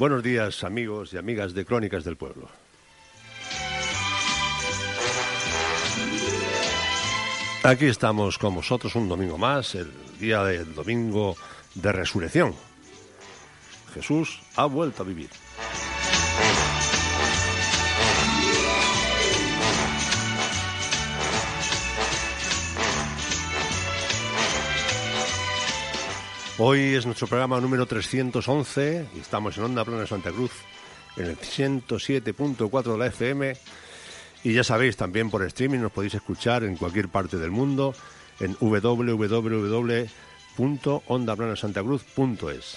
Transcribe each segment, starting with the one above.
Buenos días, amigos y amigas de Crónicas del Pueblo. Aquí estamos con vosotros un domingo más, el día del domingo de resurrección. Jesús ha vuelto a vivir. Hoy es nuestro programa número 311 y estamos en Onda Plana Santa Cruz en el 107.4 de la FM y ya sabéis también por streaming nos podéis escuchar en cualquier parte del mundo en www.ondaplanaSantaCruz.es.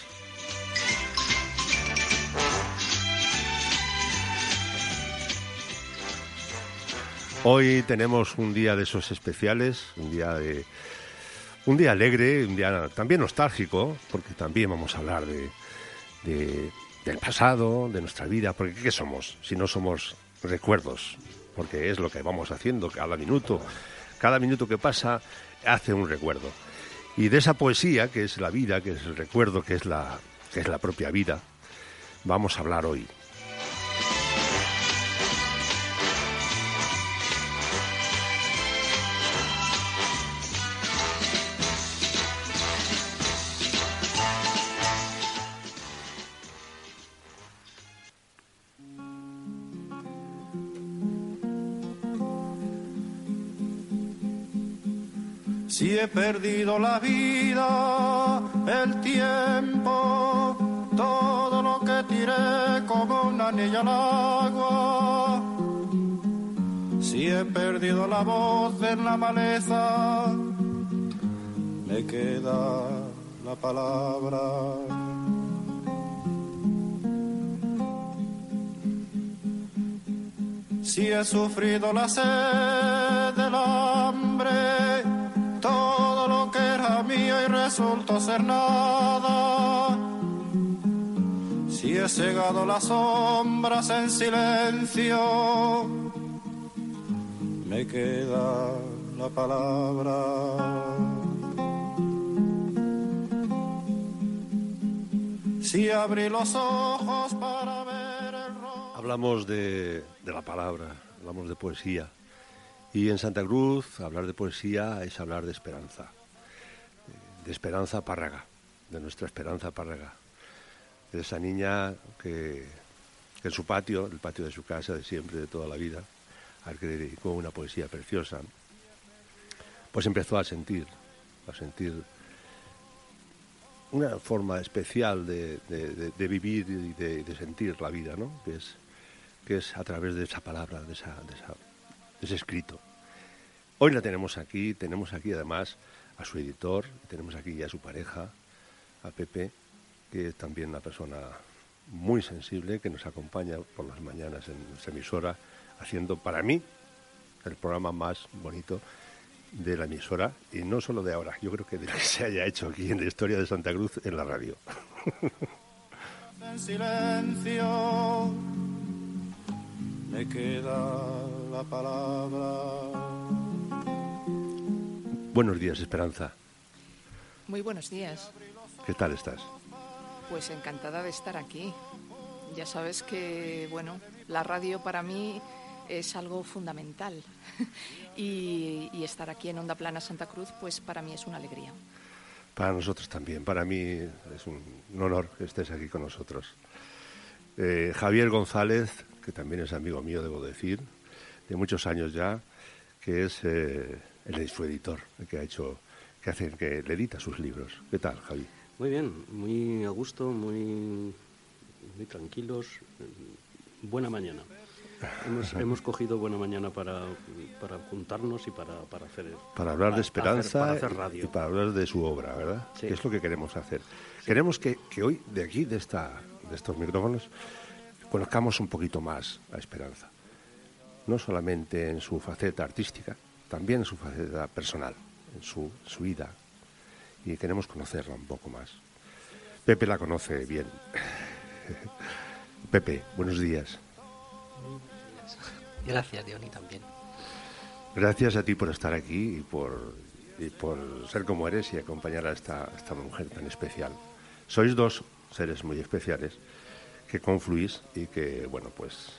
Hoy tenemos un día de esos especiales, un día de un día alegre, un día también nostálgico, porque también vamos a hablar de, del pasado, de nuestra vida, porque ¿qué somos si no somos recuerdos? Porque es lo que vamos haciendo cada minuto. Cada minuto que pasa hace un recuerdo. Y de esa poesía, que es la vida, que es el recuerdo, que es la, que es la propia vida, vamos a hablar hoy. He perdido la vida, el tiempo, todo lo que tiré como una anilla al agua. Si he perdido la voz en la maleza, me queda la palabra. Si he sufrido la sed del hambre, resultó ser nada. Si he cegado las sombras en silencio, me queda la palabra. Si abrí los ojos para ver el rostro. Hablamos de, de la palabra, hablamos de poesía. Y en Santa Cruz hablar de poesía es hablar de esperanza, de esperanza párraga, de nuestra esperanza párraga, de esa niña que, en su patio, el patio de su casa de siempre, de toda la vida, al que dedicó una poesía preciosa, pues empezó a sentir, a sentir una forma especial de, de, vivir y de, sentir la vida, ¿no? Que es, que es a través de esa palabra, de esa, esa es escrito. Hoy la tenemos aquí, tenemos aquí además a su editor, tenemos aquí a su pareja, a Pepe, que es también una persona muy sensible, que nos acompaña por las mañanas en nuestra emisora, haciendo para mí el programa más bonito de la emisora, y no solo de ahora, yo creo que de lo que se haya hecho aquí en la historia de Santa Cruz en la radio. En silencio queda la palabra. Buenos días, Esperanza. Muy buenos días. ¿Qué tal estás? Pues encantada de estar aquí. Ya sabes que, bueno, la radio para mí es algo fundamental y, y, estar aquí en Onda Plana Santa Cruz, pues para mí es una alegría. Para nosotros también, para mí es un, un honor que estés aquí con nosotros. Eh, Javier González, que también es amigo mío, debo decir, de muchos años ya, que es eh, el su editor, el que ha hecho, que hace, que le edita sus libros. ¿Qué tal, Javi? Muy bien, muy a gusto, muy, muy tranquilos. Buena mañana. Hemos, hemos, cogido buena mañana para, para juntarnos y para, para hacer. Para hablar de esperanza para hacer, para hacer radio. y para hablar de su obra, ¿verdad? Sí. Que es lo que queremos hacer. Sí. Queremos que, que, hoy, de aquí, de, esta, de estos micrófonos, conozcamos un poquito más a Esperanza. No solamente en su faceta artística, también en su faceta personal, en su, su vida. Y queremos conocerla un poco más. Pepe la conoce bien. Pepe, buenos días. Gracias, Diony, también. Gracias a ti por estar aquí y por, y por ser como eres y acompañar a esta, a esta mujer tan especial. Sois dos seres muy especiales que confluís y que, bueno, pues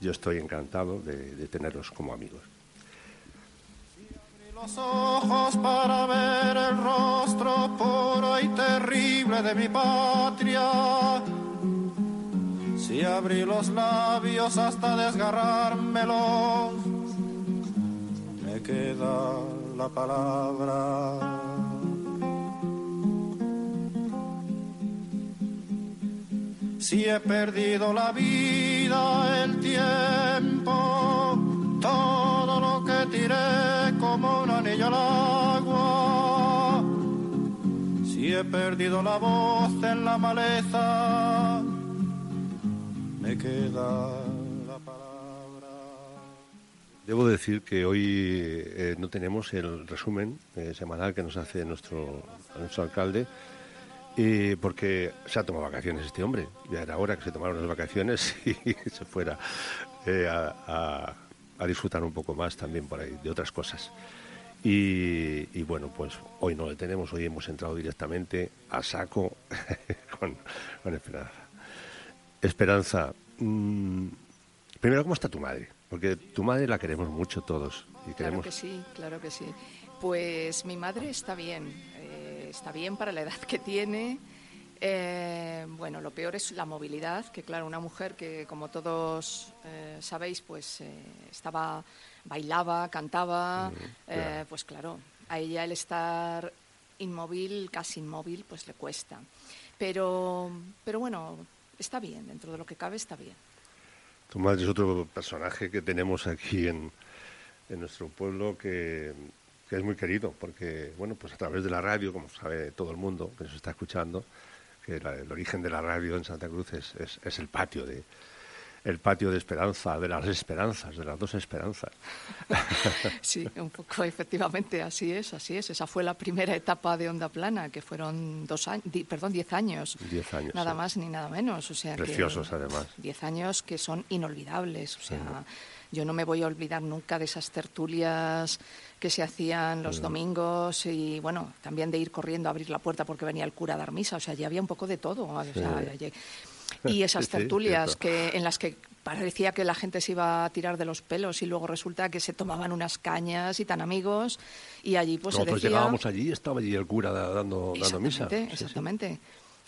yo estoy encantado de, de tenerlos como amigos. Los ojos para ver el rostro puro y terrible de mi patria. Si abrí los labios hasta desgarrármelos, me queda la palabra. Si he perdido la vida, el tiempo, todo lo que tiré como un anillo al agua. Si he perdido la voz en la maleza, me queda la palabra. Debo decir que hoy eh, no tenemos el resumen eh, semanal que nos hace nuestro, nuestro alcalde, eh, porque se ha tomado vacaciones este hombre. Ya era hora que se tomara unas vacaciones y se fuera eh, a, a- a disfrutar un poco más también por ahí de otras cosas. Y, y bueno, pues hoy no le tenemos, hoy hemos entrado directamente a saco con, con Esperanza. Esperanza, mm, primero, ¿cómo está tu madre? Porque tu madre la queremos mucho todos. Y Claro que sí, claro que sí. Pues mi madre está bien, eh, está bien para la edad que tiene. Eh, bueno, lo peor es la movilidad, que claro, una mujer que como todos eh, sabéis, pues eh, estaba, bailaba, cantaba, claro. pues claro, a ella el estar inmóvil, casi inmóvil, pues le cuesta. Pero, pero bueno, está bien, dentro de lo que cabe está bien. Madre es otro personaje que tenemos aquí en, en nuestro pueblo que, que es muy querido, porque, bueno, pues a través de la radio, como sabe todo el mundo que nos está escuchando, que la- el origen de la radio en Santa Cruz es, es- es el patio de el patio de esperanza, de las esperanzas, de las dos esperanzas. Sí, un poco efectivamente, así es, así es. Esa fue la primera etapa de Onda Plana, que fueron dos años, perdón, diez años. Diez años, Nada sí. más ni nada menos. O sea que- Preciosos, además. Diez años que son inolvidables. O sea, yo no me voy a olvidar nunca de esas tertulias que se hacían los domingos y, bueno, también de ir corriendo a abrir la puerta porque venía el cura a dar misa. O sea, ya había un poco de todo. O sea, allí- y esas sí, tertulias que, en las que parecía que la gente se iba a tirar de los pelos y luego resulta que se tomaban unas cañas y tan amigos y allí pues se Nosotros decía... llegábamos allí y estaba allí el cura da- dando, dando misa. Exactamente, Sí, sí.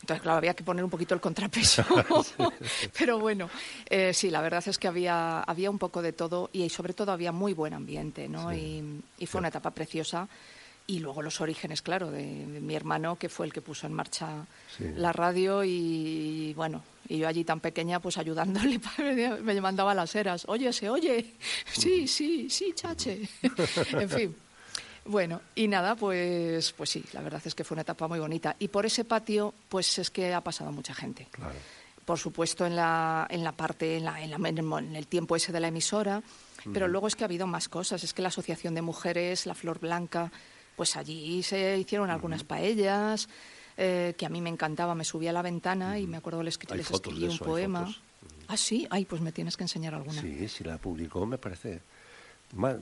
Entonces, claro, había que poner un poquito el contrapeso. Pero bueno, eh, sí, la verdad es que había, había un poco de todo y sobre todo había muy buen ambiente, ¿no? Y, y fue una etapa preciosa. Y luego los orígenes, claro, de, de mi hermano, que fue el que puso en marcha Sí. la radio y, bueno, y yo allí tan pequeña, pues ayudándole, me mandaba las eras. Oye, se oye. Sí, sí, sí, chache. en fin. Bueno, y nada, pues, pues sí, la verdad es que fue una etapa muy bonita. Y por ese patio, pues es que ha pasado mucha gente. Claro. Por supuesto, en la, en la parte, en, la- en la- en el tiempo ese de la emisora, pero luego es que ha habido más cosas. Es que la Asociación de Mujeres, la Flor Blanca, pues allí se hicieron algunas paellas, eh, que a mí me encantaba. Me subí a la ventana y me acuerdo les, les escribí un poema. Ah, sí, ay, pues me tienes que enseñar alguna. Sí, si la publicó, me parece.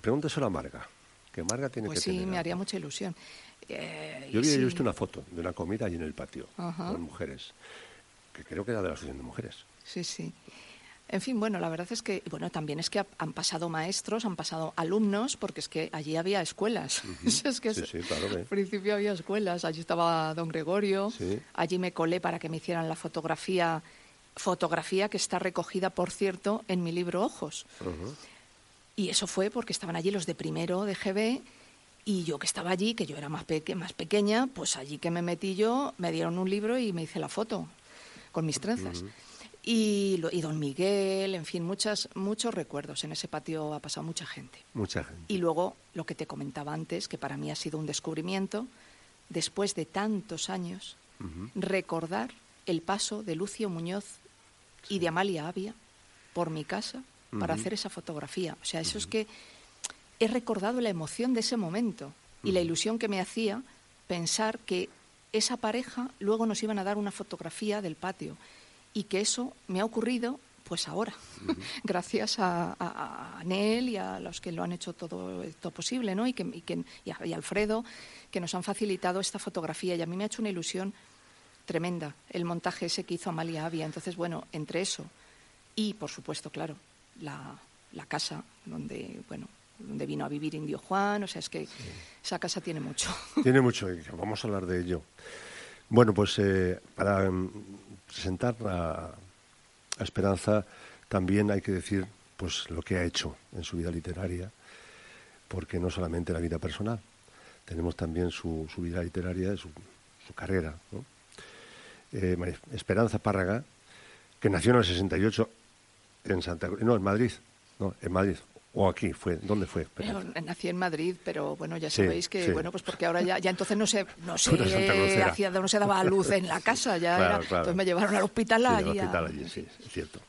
Pregúntaselo a Marga, que Marga tiene Pues que sí, tener me algo. haría mucha ilusión. Eh, Yo había sí. visto una foto de una comida allí en el patio Ajá. con mujeres, que creo que era de la Asociación de Mujeres. Sí, sí. En fin, bueno, la verdad es que, bueno, también es que ha- han pasado maestros, han pasado alumnos, porque es que allí había escuelas. es que Sí, sí, claro que- Al principio había escuelas, allí estaba don Gregorio, Sí. allí me colé para que me hicieran la fotografía, fotografía que está recogida, por cierto, en mi libro Ojos. Y eso fue porque estaban allí los de primero de GB y yo que estaba allí, que yo era más, peque- más pequeña, pues allí que me metí yo, me dieron un libro y me hice la foto con mis trenzas. y, lo- y don Miguel, en fin, muchas, muchos recuerdos. En ese patio ha pasado mucha gente. Mucha gente. Y luego lo que te comentaba antes, que para mí ha sido un descubrimiento, después de tantos años, recordar el paso de Lucio Muñoz y de Amalia Avia por mi casa para hacer esa fotografía. O sea, eso es que he recordado la emoción de ese momento y la ilusión que me hacía pensar que esa pareja luego nos iban a dar una fotografía del patio y que eso me ha ocurrido pues ahora, gracias a, a, a Nel y a los que lo han hecho todo, todo posible, ¿no? Y, que, y, que, y, a, y a Alfredo, que nos han facilitado esta fotografía. Y a mí me ha hecho una ilusión tremenda, el montaje ese que hizo Amalia Avia. Entonces, bueno, entre eso y, por supuesto, claro, la, la casa donde, bueno, donde vino a vivir Indio Juan, o sea, es que esa casa tiene mucho. Tiene mucho, vamos a hablar de ello. Bueno, pues eh, para mm, presentar a, Esperanza también hay que decir pues lo que ha hecho en su vida literaria, porque no solamente la vida personal, tenemos también su, su vida literaria, su, su carrera. Eh, Esperanza Párraga, que nació en el 68 en Santa Cruz, no, en Madrid, no, en Madrid, o aquí fue, ¿dónde fue? Pero, nací en Madrid, pero bueno, ya Sí, sabéis que, sí. bueno, pues porque ahora ya, ya entonces no se, no se hacía, no se daba luz en la casa, ya Claro, era, claro. entonces me llevaron al hospital Sí, allí. del a- hospital allí, sí, es cierto.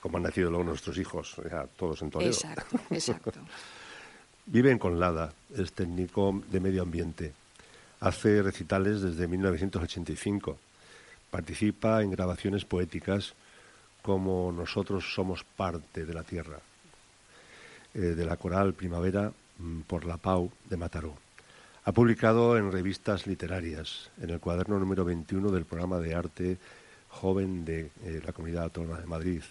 Como han nacido luego nuestros hijos, ya todos en Toledo. Exacto, exacto. Vive en Conlada, es técnico de medio ambiente. Hace recitales desde 1985. Participa en grabaciones poéticas como Nosotros somos parte de la tierra, eh, de la coral Primavera mm, por la Pau de Mataró. Ha publicado en revistas literarias, en el cuaderno número 21 del programa de arte joven de eh, la Comunidad Autónoma de Madrid,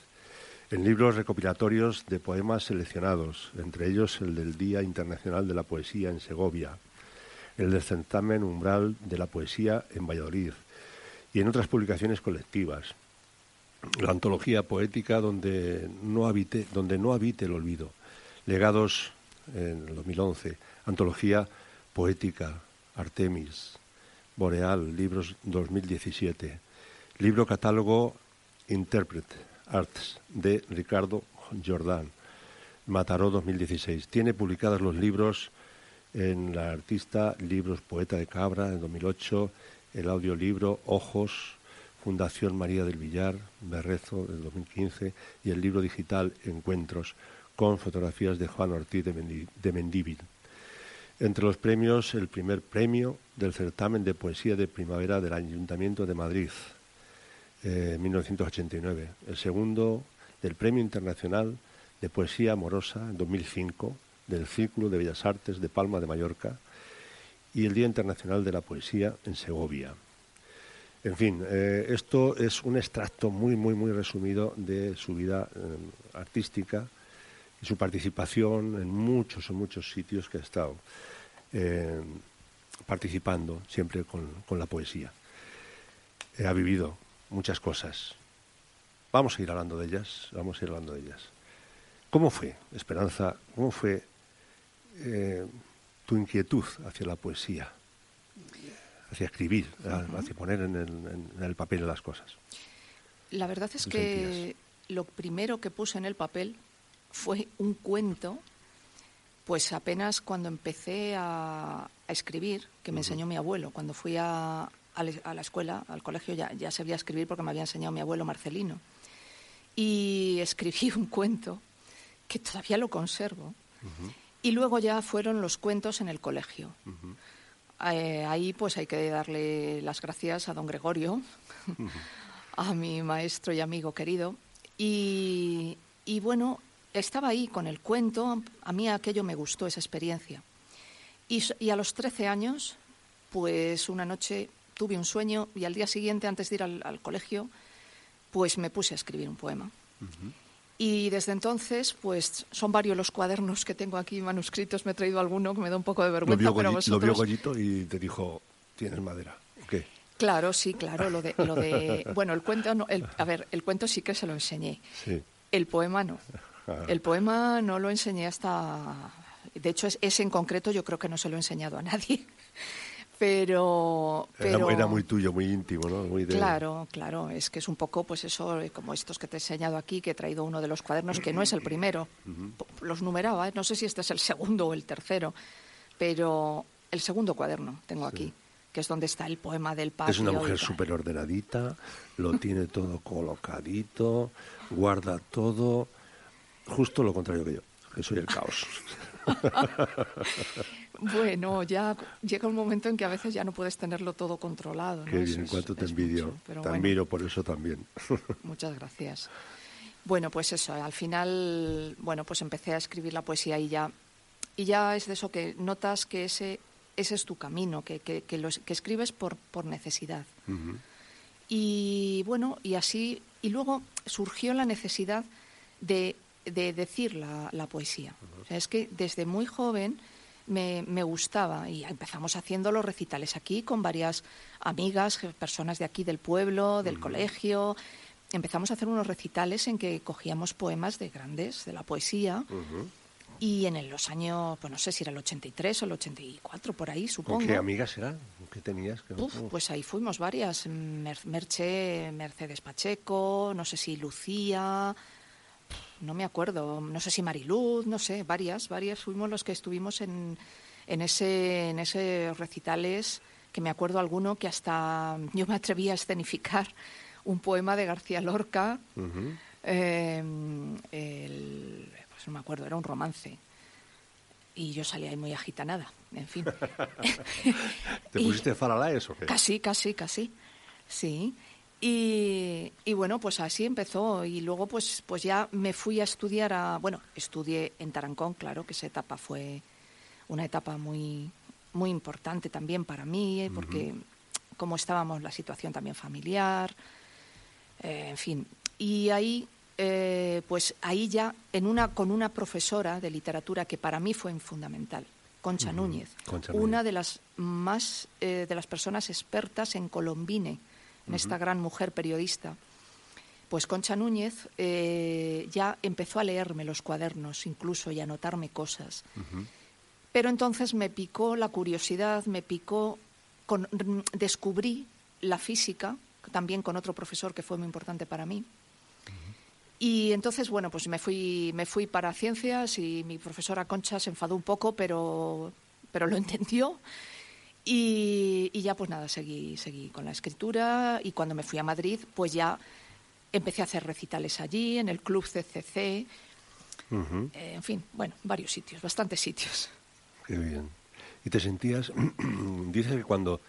en libros recopilatorios de poemas seleccionados, entre ellos el del Día Internacional de la Poesía en Segovia, el del certamen Umbral de la Poesía en Valladolid y en otras publicaciones colectivas. La antología poética donde no habite, donde no habite el olvido. Legados en el 2011, antología poética Artemis, Boreal, libros 2017, libro catálogo Interpret Arts de Ricardo Jordán, Mataró 2016. Tiene publicados los libros en la artista Libros Poeta de Cabra en 2008, el audiolibro Ojos, Fundación María del Villar, Berrezo del 2015 y el libro digital Encuentros con fotografías de Juan Ortiz de, Mendívil. Entre los premios, el primer premio del certamen de poesía de primavera del Ayuntamiento de Madrid, eh, 1989. El segundo del Premio Internacional de Poesía Amorosa en 2005 del Círculo de Bellas Artes de Palma de Mallorca y el Día Internacional de la Poesía en Segovia. En fin, eh, esto es un extracto muy, muy, muy resumido de su vida eh, artística y su participación en muchos, en muchos sitios que ha estado eh, participando siempre con, con la poesía. Ha vivido muchas cosas. Vamos a ir hablando de ellas, vamos a ir hablando de ellas. ¿Cómo fue, Esperanza, cómo fue tu inquietud hacia la poesía, hacia escribir, hacia poner en el, en- en el papel las cosas? La verdad es ¿Qué que sentías? lo primero que puse en el papel fue un cuento, pues apenas cuando empecé a, a escribir, que me enseñó mi abuelo. Cuando fui a, a la- a la escuela, al colegio, ya, ya sabía escribir porque me había enseñado mi abuelo Marcelino. Y escribí un cuento que todavía lo conservo. Y luego ya fueron los cuentos en el colegio. Eh, ahí pues hay que darle las gracias a don Gregorio, a mi maestro y amigo querido. Y, y bueno, estaba ahí con el cuento, a mí aquello me gustó, esa experiencia. Y, a los 13 años, pues una noche tuve un sueño y al día siguiente, antes de ir al, al colegio, pues me puse a escribir un poema. Y desde entonces, pues son varios los cuadernos que tengo aquí manuscritos, me he traído alguno que me da un poco de Lo vergüenza, vio, pero Golli- lo vio vosotros... Goyito y te dijo, tienes madera. ¿O qué? Claro, sí, claro, lo de, lo de... Bueno, el cuento, no, el- a ver, el cuento sí que se lo enseñé, Sí. el poema no. Ah. El poema no lo enseñé hasta... De hecho, es- ese en concreto yo creo que no se lo he enseñado a nadie. Pero... Era, pero era muy tuyo, muy íntimo, ¿no? Muy de- Claro, claro, es que es un poco, pues eso, eh, como estos que te he enseñado aquí, que he traído uno de los cuadernos, que no es el primero, los numeraba, ¿eh? no sé si este es el segundo o el tercero, pero el segundo cuaderno tengo aquí, que es donde está el poema del patio. Es una mujer súper ordenadita, lo tiene todo colocadito, guarda todo, justo lo contrario que yo, que soy el caos. Bueno, ya llega un momento en que a veces ya no puedes tenerlo todo controlado. ¿no? Qué Eso bien, es- cuánto te envidio. mucho, te bueno. admiro por eso también. Muchas gracias. Bueno, pues eso, al final, bueno, pues empecé a escribir la poesía y ya, y ya es de eso que notas que ese, ese es tu camino, que, que, que, escribes por, por necesidad. Y bueno, y así, y luego surgió la necesidad de, de decir la, la poesía. O sea, es que desde muy joven me, me, gustaba y empezamos haciendo los recitales aquí con varias amigas, personas de aquí del pueblo, del colegio. Empezamos a hacer unos recitales en que cogíamos poemas de grandes, de la poesía. Y en los años, pues no sé si era el 83 o el 84, por ahí, supongo. ¿Qué amigas eran? ¿Qué tenías? Uf, pues ahí fuimos varias. Merche, Mercedes Pacheco, no sé si Lucía, no me acuerdo, no sé si Mariluz, no sé, varias, varias fuimos los que estuvimos en, en, ese, en ese recitales, que me acuerdo alguno que hasta yo me atreví a escenificar un poema de García Lorca. Uh -huh. eh, el, pues no me acuerdo, era un romance. Y yo salía ahí muy agitanada, en fin. ¿Te pusiste faralaes o qué? Casi, casi, casi, sí. Y, y, bueno, pues así empezó. Y luego pues, pues ya me fui a estudiar a... Bueno, estudié en Tarancón, claro, que esa etapa fue una etapa muy, muy importante también para mí, porque uh -huh. como estábamos, la situación también familiar, eh, en fin. Y ahí eh, pues ahí ya en una, con una profesora de literatura que para mí fue fundamental, Concha uh -huh. Núñez, Concha una Núñez. de las más eh, de las personas expertas en Colombine, en uh -huh. esta gran mujer periodista. Pues Concha Núñez eh, ya empezó a leerme los cuadernos, incluso y a anotarme cosas. Uh -huh. Pero entonces me picó la curiosidad, me picó, con, descubrí la física, también con otro profesor que fue muy importante para mí. Y entonces, bueno, pues me fui, me fui para ciencias y mi profesora Concha se enfadó un poco, pero, pero lo entendió. Y, y, ya pues nada, seguí, seguí con la escritura y cuando me fui a Madrid, pues ya empecé a hacer recitales allí, en el Club CCC, uh -huh. eh, en fin, bueno, varios sitios, bastantes sitios. Qué bien. ¿Y te sentías, dices que cuando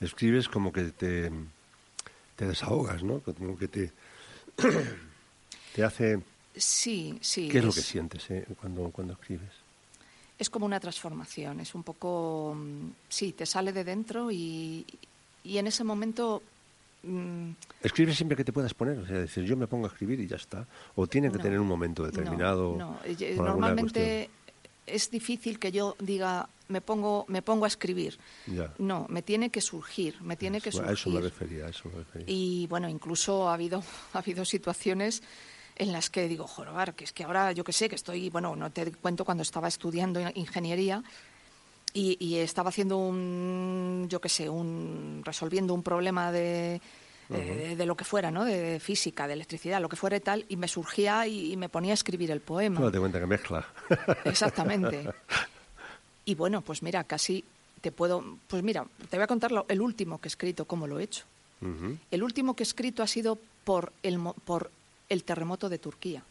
escribes como que te, te desahogas, ¿no? Como que te te hace... Sí, sí. ¿Qué es, es lo que sientes eh, cuando, cuando escribes? Es como una transformación, es un poco... Sí, te sale de dentro y, y en ese momento... Mmm... ¿Escribes siempre que te puedas poner? O sea, decir, yo me pongo a escribir y ya está. ¿O tiene que no, tener un momento determinado? No, no. normalmente es difícil que yo diga me pongo me pongo a escribir ya. no me tiene que surgir me tiene que surgir a eso me refería a eso me refería y bueno incluso ha habido ha habido situaciones en las que digo jorobar que es que ahora yo que sé que estoy bueno no te cuento cuando estaba estudiando ingeniería y, y estaba haciendo un yo que sé un resolviendo un problema de Uh -huh. de, de, lo que fuera, ¿no? De física, de electricidad, lo que fuera y tal, y me surgía y, y me ponía a escribir el poema. No te cuenta que mezcla. Exactamente. Y bueno, pues mira, casi te puedo, pues mira, te voy a contar lo, el último que he escrito, cómo lo he hecho. Uh -huh. El último que he escrito ha sido por el, por el terremoto de Turquía.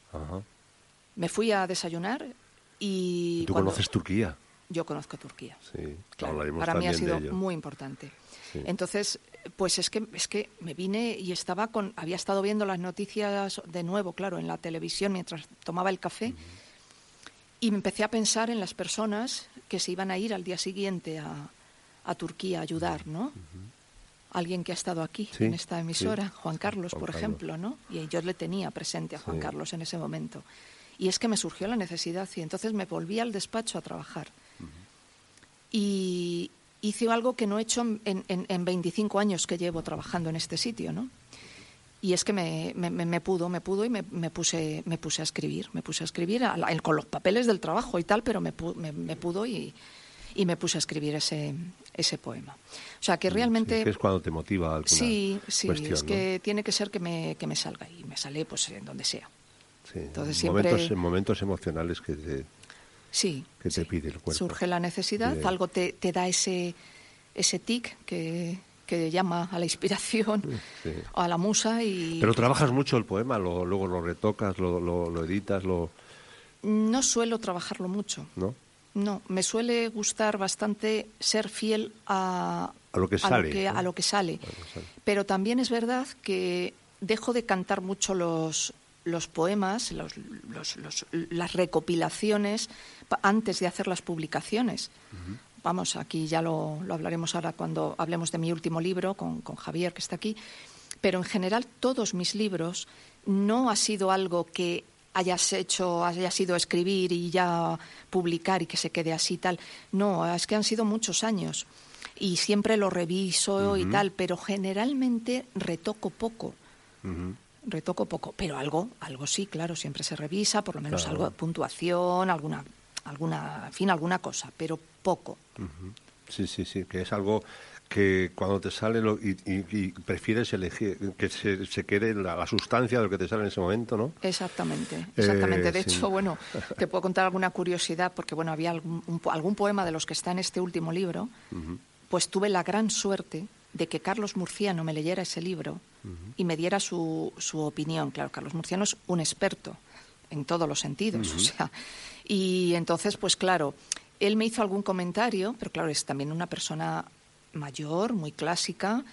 Me fui a desayunar y... ¿Tú cuando... conoces Turquía? Yo conozco Turquía. Sí, claro, para mí ha sido muy importante. Sí. Entonces, pues es que es que me vine y estaba con había estado viendo las noticias de nuevo, claro, en la televisión mientras tomaba el café uh -huh. y me empecé a pensar en las personas que se iban a ir al día siguiente a, a Turquía a ayudar, ¿no? Uh -huh. Alguien que ha estado aquí sí, en esta emisora, sí. Juan Carlos, Juan por Carlos. ejemplo, ¿no? Y yo le tenía presente a Juan sí. Carlos en ese momento. Y es que me surgió la necesidad y entonces me volví al despacho a trabajar. Uh -huh. Y, hice algo que no he hecho en, en, en, 25 años que llevo trabajando en este sitio, ¿no? Y es que me, me, me pudo, me pudo y me, puse, me puse a escribir, me puse a escribir a la, con los papeles del trabajo y tal, pero me, pudo y, y, me puse a escribir ese, ese poema. O sea, que realmente... Sí, que es cuando te motiva alguna Sí, sí, cuestión, es que ¿no? tiene que ser que me, que me salga y me sale pues en donde sea. Sí, Entonces, en siempre... momentos, en momentos emocionales que te, sí, que te sí. pide el cuerpo. Surge la necesidad, algo te, te da ese ese tic que, que, llama a la inspiración, sí. a la musa y... Pero trabajas mucho el poema, lo, luego lo retocas, lo, lo, lo, editas, lo... No suelo trabajarlo mucho. ¿No? No, me suele gustar bastante ser fiel a, a lo que sale. Lo que, ¿no? a lo que sale. Lo que sale. Pero también es verdad que dejo de cantar mucho los, los poemas, los, los, las recopilaciones, antes de hacer las publicaciones. Uh -huh vamos, aquí ya lo, lo, hablaremos ahora cuando hablemos de mi último libro con, con, Javier, que está aquí, pero en general todos mis libros no ha sido algo que hayas hecho, haya sido escribir y ya publicar y que se quede así tal. No, es que han sido muchos años y siempre lo reviso y tal, pero generalmente retoco poco. Retoco poco, pero algo, algo sí, claro, siempre se revisa, por lo menos algo de puntuación, alguna, alguna, en fin, alguna cosa, pero poco. Sí, sí, sí, que es algo que cuando te sale lo, y, prefieres elegir que se, quede la, sustancia de lo que te sale en ese momento, ¿no? Exactamente, exactamente. de eh, hecho, bueno, te puedo contar alguna curiosidad porque bueno había algún, algún poema de los que está en este último libro, pues tuve la gran suerte de que Carlos Murciano me leyera ese libro y me diera su, su opinión. Claro, Carlos Murciano es un experto en todos los sentidos, o sea, y entonces, pues claro, él me hizo algún comentario, pero claro, es también una persona mayor, muy clásica.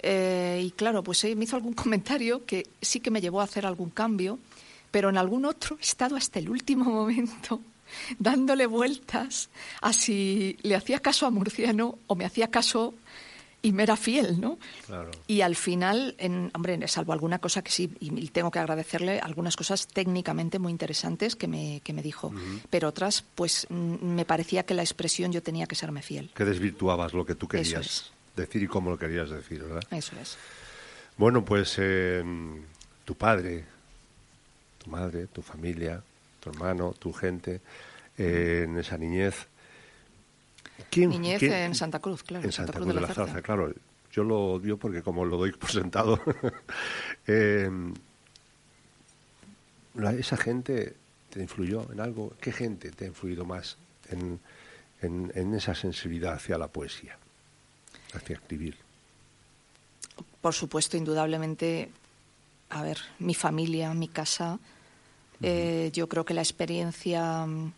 Eh, y claro, pues me hizo algún comentario que sí que me llevó a hacer algún cambio, pero en algún otro he estado hasta el último momento dándole vueltas a si le hacía caso a Murciano o me hacía caso y me era fiel, ¿no? Y al final, en, hombre, salvo alguna cosa que sí, y tengo que agradecerle algunas cosas técnicamente muy interesantes que me, que me dijo, pero otras, pues me parecía que la expresión yo tenía que serme fiel. Que desvirtuabas lo que tú querías decir y cómo lo querías decir, ¿verdad? Eso es. Bueno, pues eh, tu padre, tu madre, tu familia, tu hermano, tu gente, eh, en esa niñez, Niñez en Santa Cruz, claro. En Santa, Cruz, de la, Zarza, claro. Yo lo digo porque como lo doy por sentado, eh, esa gente te influyó en algo. ¿Qué gente te ha influido más en, en, esa sensibilidad hacia la poesía, hacia escribir? Por supuesto, indudablemente, a ver, mi familia, mi casa. Eh, yo creo que la experiencia mm,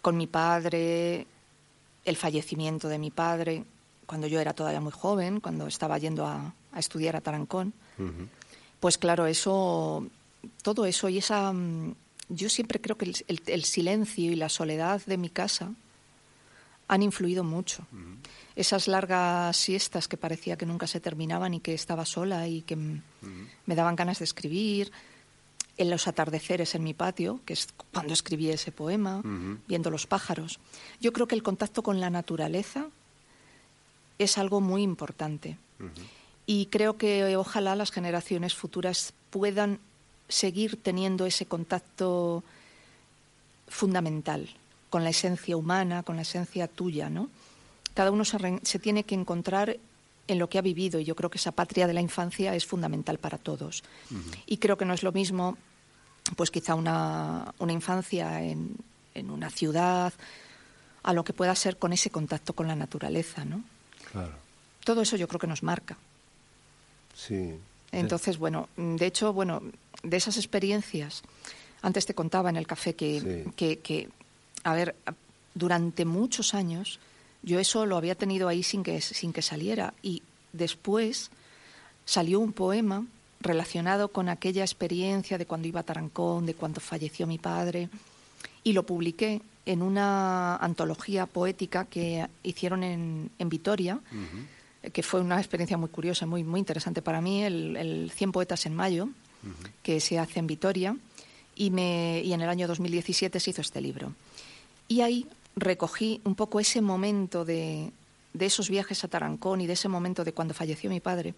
con mi padre, el fallecimiento de mi padre cuando yo era todavía muy joven, cuando estaba yendo a, estudiar a Tarancón. Pues claro, eso, todo eso y esa... Mm, yo siempre creo que el, silencio y la soledad de mi casa han influido mucho. Esas largas siestas que parecía que nunca se terminaban y que estaba sola y que me daban ganas de escribir, en los atardeceres en mi patio, que es cuando escribí ese poema, viendo los pájaros. Yo creo que el contacto con la naturaleza es algo muy importante. Y creo que ojalá las generaciones futuras puedan seguir teniendo ese contacto fundamental con la esencia humana, con la esencia tuya, ¿no? Cada uno se tiene que encontrar en lo que ha vivido y yo creo que esa patria de la infancia es fundamental para todos. Y creo que no es lo mismo, pues quizá una, una infancia en, en, una ciudad, a lo que pueda ser con ese contacto con la naturaleza, ¿no? Claro. Todo eso yo creo que nos marca. Sí. Entonces, bueno, de hecho, bueno, de esas experiencias, antes te contaba en el café que, que, que a ver, durante muchos años yo eso lo había tenido ahí sin que, sin que saliera y después salió un poema relacionado con aquella experiencia de cuando iba a Tarancón, de cuando falleció mi padre, y lo publiqué en una antología poética que hicieron en, en Vitoria, que fue una experiencia muy curiosa, muy, muy interesante para mí, el, el 100 Poetas en Mayo, que se hace en Vitoria, y, me, y en el año 2017 se hizo este libro. Y ahí recogí un poco ese momento de, de esos viajes a Tarancón y de ese momento de cuando falleció mi padre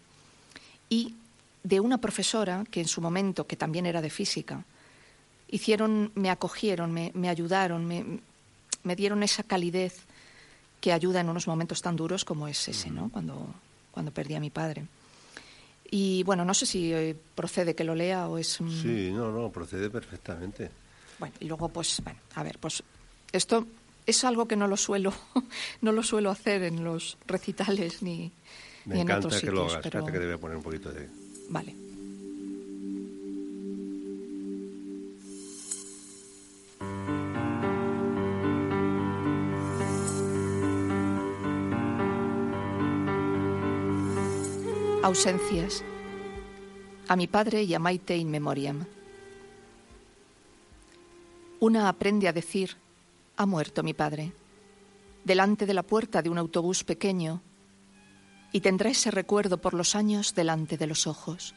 y de una profesora que en su momento, que también era de física, hicieron, me acogieron, me, me ayudaron, me, me, dieron esa calidez que ayuda en unos momentos tan duros como es ese, ¿no? Cuando, cuando perdí a mi padre. Y bueno, no sé si eh, procede que lo lea o es... Sí, no, no, procede perfectamente. Bueno, y luego pues, bueno, a ver, pues esto es algo que no lo suelo, no lo suelo hacer en los recitales ni, Me en otros sitios. que lo hagas, pero... que debe poner un poquito de... Vale. Ausencias. A mi padre y a Maite in memoriam. Una aprende a decir ha muerto mi padre. Delante de la puerta de un autobús pequeño, y tendrá ese recuerdo por los años delante de los ojos.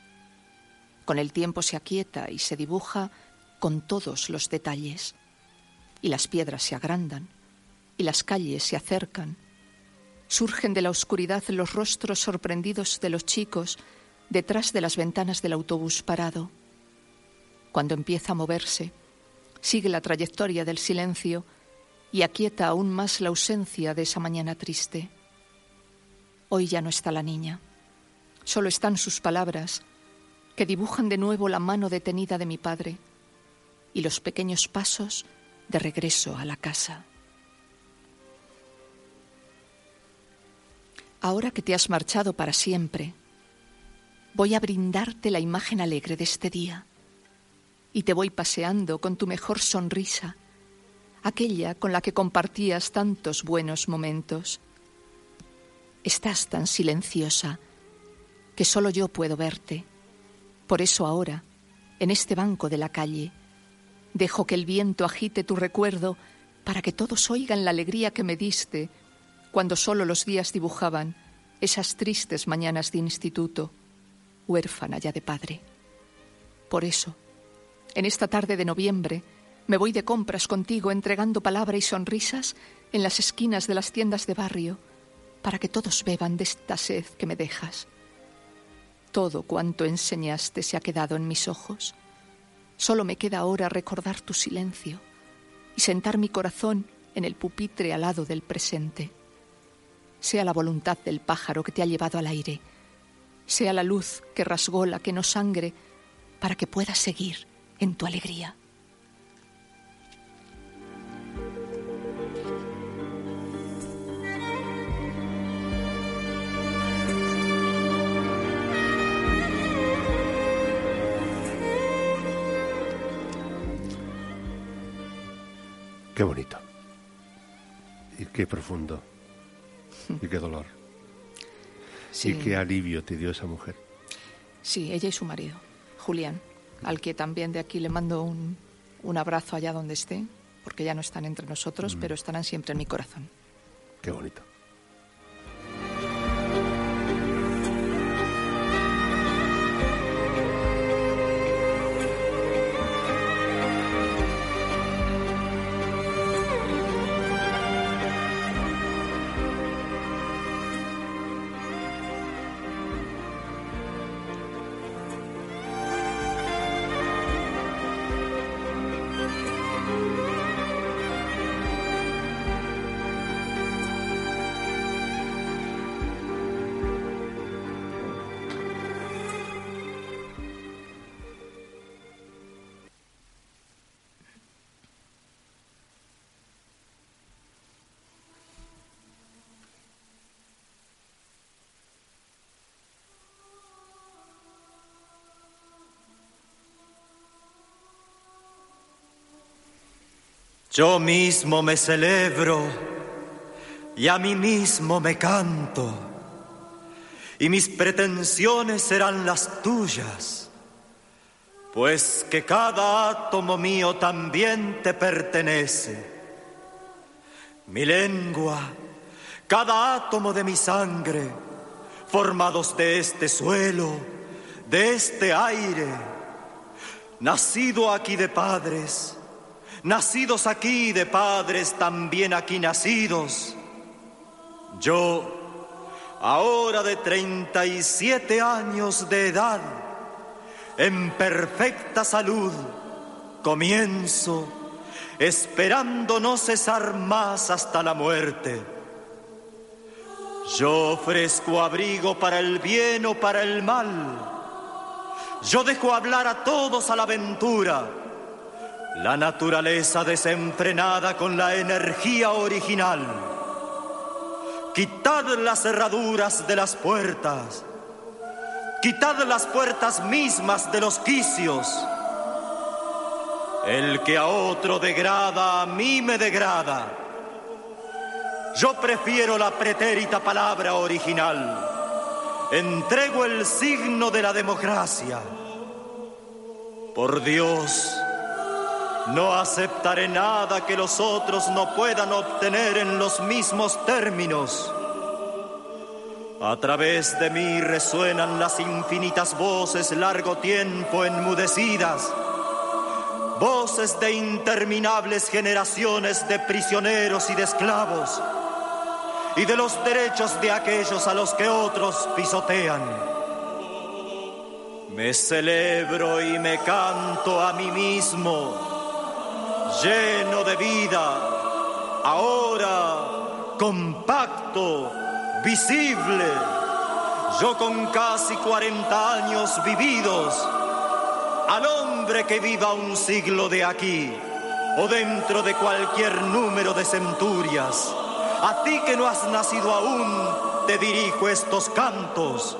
Con el tiempo se aquieta y se dibuja con todos los detalles, y las piedras se agrandan, y las calles se acercan. Surgen de la oscuridad los rostros sorprendidos de los chicos detrás de las ventanas del autobús parado. Cuando empieza a moverse, sigue la trayectoria del silencio y aquieta aún más la ausencia de esa mañana triste. Hoy ya no está la niña, solo están sus palabras, que dibujan de nuevo la mano detenida de mi padre y los pequeños pasos de regreso a la casa. Ahora que te has marchado para siempre, voy a brindarte la imagen alegre de este día y te voy paseando con tu mejor sonrisa, aquella con la que compartías tantos buenos momentos. Estás tan silenciosa que solo yo puedo verte. Por eso ahora, en este banco de la calle, dejo que el viento agite tu recuerdo para que todos oigan la alegría que me diste cuando solo los días dibujaban esas tristes mañanas de instituto, huérfana ya de padre. Por eso, en esta tarde de noviembre me voy de compras contigo entregando palabra y sonrisas en las esquinas de las tiendas de barrio para que todos beban de esta sed que me dejas. Todo cuanto enseñaste se ha quedado en mis ojos. Solo me queda ahora recordar tu silencio y sentar mi corazón en el pupitre al lado del presente. Sea la voluntad del pájaro que te ha llevado al aire, sea la luz que rasgó la que no sangre, para que puedas seguir en tu alegría. Qué bonito. Y qué profundo. Y qué dolor. Y qué alivio te dio esa mujer. Sí, ella y su marido, Julián al que también de aquí le mando un, abrazo allá donde esté, porque ya no están entre nosotros, mm. pero estarán siempre en mi corazón. Qué bonito. Yo mismo me celebro y a mí mismo me canto, y mis pretensiones serán las tuyas, pues que cada átomo mío también te pertenece. Mi lengua, cada átomo de mi sangre, formados de este suelo, de este aire, nacido aquí de padres, nacidos aquí de padres también aquí nacidos. Yo, ahora de treinta y siete años de edad, en perfecta salud, comienzo, esperando no cesar más hasta la muerte. Yo ofrezco abrigo para el bien o para el mal. Yo dejo hablar a todos a la aventura la naturaleza desenfrenada con la energía original. Quitad las cerraduras de las puertas. Quitad las puertas mismas de los quicios. El que a otro degrada, a mí me degrada. Yo prefiero la pretérita palabra original. Entrego el signo de la democracia. Por Dios, no aceptaré nada que los otros no puedan obtener en los mismos términos. A través de mí resuenan las infinitas voces largo tiempo enmudecidas, voces de interminables generaciones de prisioneros y de esclavos, y de los derechos de aquellos a los que otros pisotean. Me celebro y me canto a mí mismo, lleno de vida, ahora compacto visible. Yo con casi 40 años vividos, al hombre que viva un siglo de aquí o dentro de cualquier número de centurias, a ti que no has nacido aún, te dirijo estos cantos.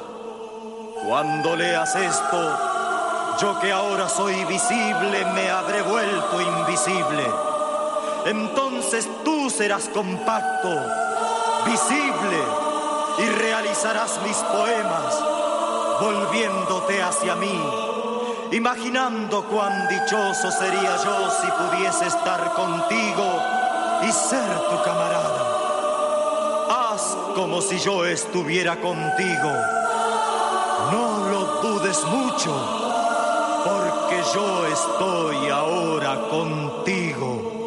Cuando leas esto, yo que ahora soy visible me habré vuelto invisible. Entonces tú serás compacto, visible y realizarás mis poemas volviéndote hacia mí, imaginando cuán dichoso sería yo si pudiese estar contigo y ser tu camarada. Haz como si yo estuviera contigo. No lo dudes mucho, yo estoy ahora contigo.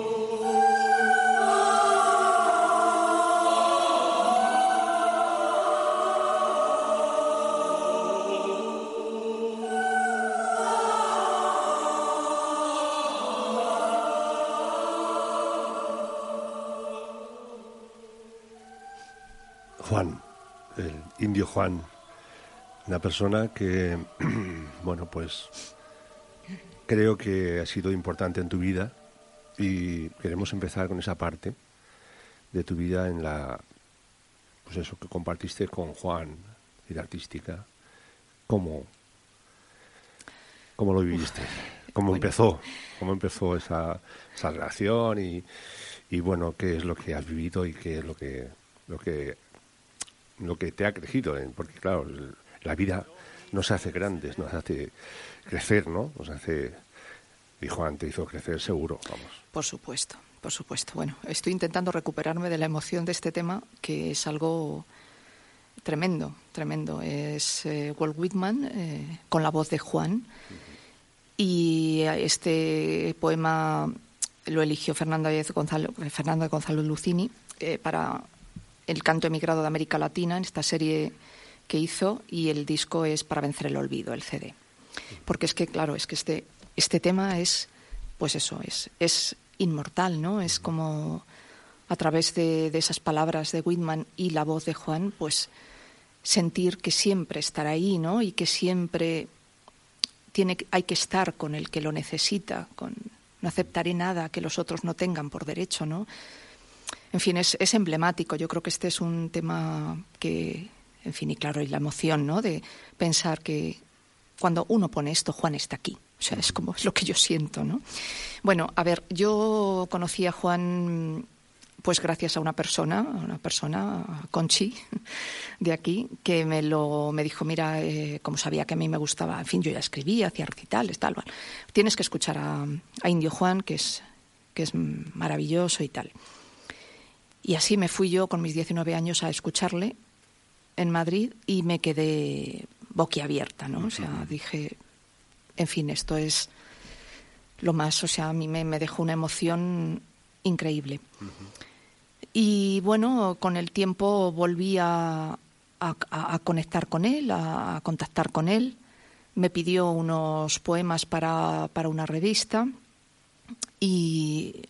Indio Juan, una persona que, bueno, pues creo que ha sido importante en tu vida y queremos empezar con esa parte de tu vida en la, pues eso que compartiste con Juan, vida artística, cómo, cómo lo viviste, cómo empezó, cómo empezó esa, esa relación y, y bueno, qué es lo que has vivido y qué es lo que, lo que lo que te ha crecido, ¿eh? porque claro, la vida nos hace grandes, nos hace crecer, ¿no? Nos hace, dijo antes, hizo crecer seguro, vamos. Por supuesto, por supuesto. Bueno, estoy intentando recuperarme de la emoción de este tema, que es algo tremendo, tremendo. Es eh, Walt Whitman eh, con la voz de Juan. Y este poema lo eligió Fernando Gonzalo, Fernando Gonzalo Lucini para el canto emigrado de América Latina en esta serie que hizo y el disco es Para vencer el olvido, el CD. Porque es que, claro, es que este, este tema es, pues eso, es, es inmortal, ¿no? Es como a través de, de esas palabras de Whitman y la voz de Juan, pues sentir que siempre estará ahí, ¿no? Y que siempre tiene, hay que estar con el que lo necesita, con, no aceptaré nada que los otros no tengan por derecho, ¿no? en fin, es, es, emblemático. Yo creo que este es un tema que, en fin, y claro, y la emoción, ¿no? De pensar que cuando uno pone esto, Juan está aquí. O sea, es como es lo que yo siento, ¿no? Bueno, a ver, yo conocí a Juan pues gracias a una persona, una persona, Conchi, de aquí, que me lo me dijo, mira, eh, como sabía que a mí me gustaba, en fin, yo ya escribía, hacía recitales, tal, tal. Tienes que escuchar a, a Indio Juan, que es, que es maravilloso y tal. Y así me fui yo con mis 19 años a escucharle en Madrid y me quedé boquiabierta, ¿no? O sea, dije, en fin, esto es lo más, o sea, a mí me, dejó una emoción increíble. Y bueno, con el tiempo volví a, a, conectar con él, a, contactar con él. Me pidió unos poemas para, para una revista y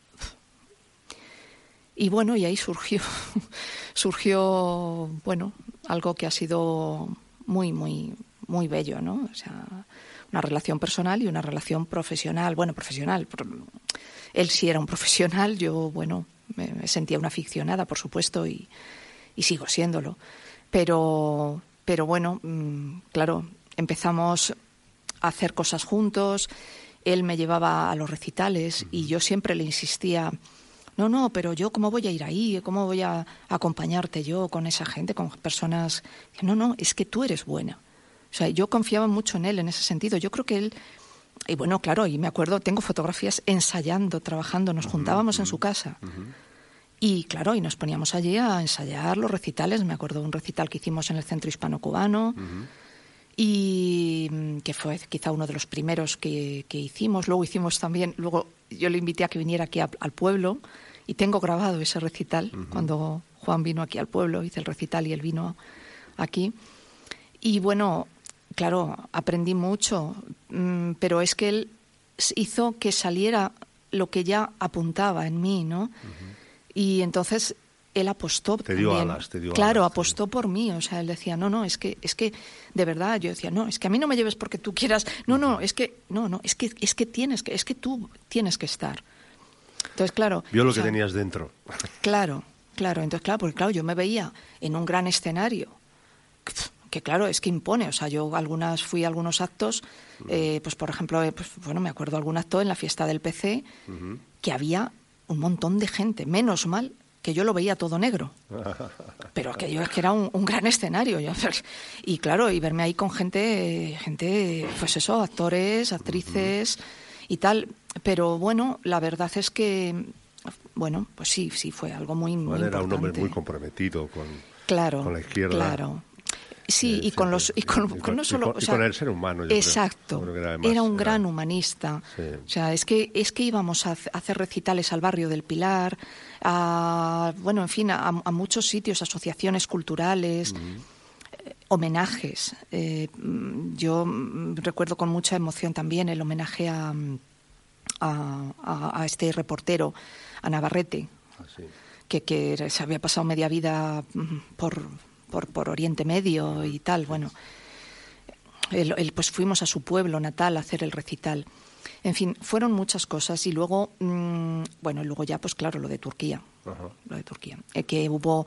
y bueno, y ahí surgió, surgió, bueno, algo que ha sido muy, muy, muy bello, ¿no? O sea, una relación personal y una relación profesional. Bueno, profesional. Él sí era un profesional, yo, bueno, me, sentía una aficionada, por supuesto, y, y sigo siéndolo. Pero, pero bueno, mm, claro, empezamos a hacer cosas juntos. Él me llevaba a los recitales y yo siempre le insistía no, no, pero yo cómo voy a ir ahí, cómo voy a acompañarte yo con esa gente, con personas. No, no, es que tú eres buena. O sea, yo confiaba mucho en él en ese sentido. Yo creo que él y bueno, claro, y me acuerdo, tengo fotografías ensayando, trabajando, nos juntábamos en su casa. Y claro, y nos poníamos allí a ensayar los recitales. Me acuerdo de un recital que hicimos en el Centro Hispano-Cubano y mm, que fue quizá uno de los primeros que, hicimos. Luego hicimos también, luego yo le invité a que viniera aquí al pueblo y tengo grabado ese recital cuando Juan vino aquí al pueblo, hice el recital y él vino aquí. Y bueno, claro, aprendí mucho, mm, pero es que él hizo que saliera lo que ya apuntaba en mí, ¿no? Y entonces él apostó te dio Alas, te dio claro apostó por mí o sea él decía no no es que es que de verdad yo decía no es que a mí no me lleves porque tú quieras no no es que no no es que es que tienes que es que tú tienes que estar entonces claro vio lo que tenías dentro. Claro claro. Entonces claro porque claro yo me veía en un gran escenario que claro es que impone. O sea yo algunas fui a algunos actos eh, pues por ejemplo eh, pues, bueno me acuerdo algún acto en la fiesta del PC que había un montón de gente. Menos mal que yo lo veía todo negro. Pero aquello es que era un, gran escenario. Y claro, y verme ahí con gente, gente, pues eso, actores, actrices y tal. Pero bueno, la verdad es que, bueno, pues sí, sí, fue algo muy, muy Era un hombre muy comprometido con, claro, con la izquierda. Claro, Sí, y con los y con, no solo con el ser humano. exacto. era, un gran humanista. O sea, es que es que íbamos a hacer recitales al barrio del Pilar, a bueno, en fin, a, muchos sitios, asociaciones culturales. Eh, homenajes. Eh, yo recuerdo con mucha emoción también el homenaje a, a, este reportero, a Navarrete, ah, que, que se había pasado media vida mm, por, por, por Oriente Medio y tal. Bueno, pues fuimos a su pueblo natal a hacer el recital. En fin, fueron muchas cosas y luego, mm, bueno, luego ya, pues claro, lo de Turquía, lo de Turquía, eh, que hubo,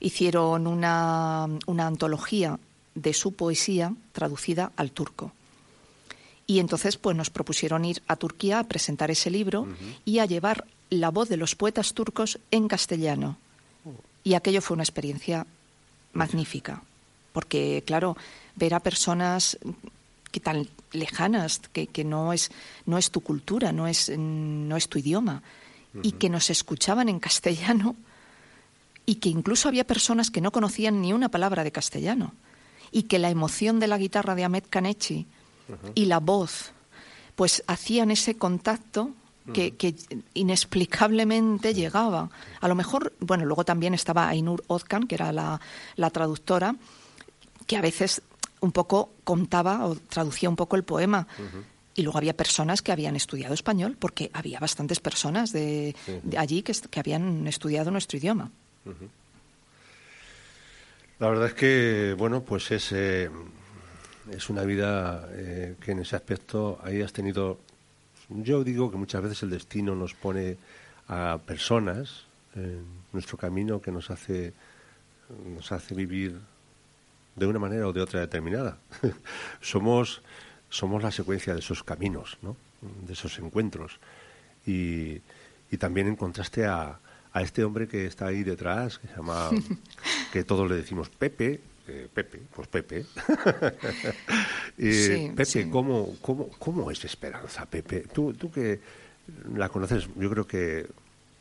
hicieron una, una antología de su poesía traducida al turco. Y entonces, pues nos propusieron ir a Turquía a presentar ese libro y a llevar la voz de los poetas turcos en castellano. Y aquello fue una experiencia magnífica, porque claro, ver a personas que tan lejanas, que, que no, es, no es tu cultura, no es, no es tu idioma, y que nos escuchaban en castellano, y que incluso había personas que no conocían ni una palabra de castellano, y que la emoción de la guitarra de Ahmed Kanechi y la voz, pues hacían ese contacto que, inexplicablemente llegaba. A lo mejor, bueno, luego también estaba Ainur Ozkan, que era la, traductora, que a veces un poco contaba o traducía un poco el poema. Y luego había personas que habían estudiado español, porque había bastantes personas de, allí que, que, habían estudiado nuestro idioma. La verdad es que, bueno, pues es, eh, es una vida eh, que en ese aspecto ahí has tenido yo digo que muchas veces el destino nos pone a personas en nuestro camino que nos hace, nos hace vivir de una manera o de otra determinada. somos, somos la secuencia de esos caminos, ¿no? de esos encuentros. Y, y también encontraste a, a este hombre que está ahí detrás, que se llama, que todos le decimos Pepe, eh, Pepe, pues Pepe. Pepe, ¿cómo, cómo, cómo es Esperanza, Pepe? Tú, tú que la conoces, yo creo que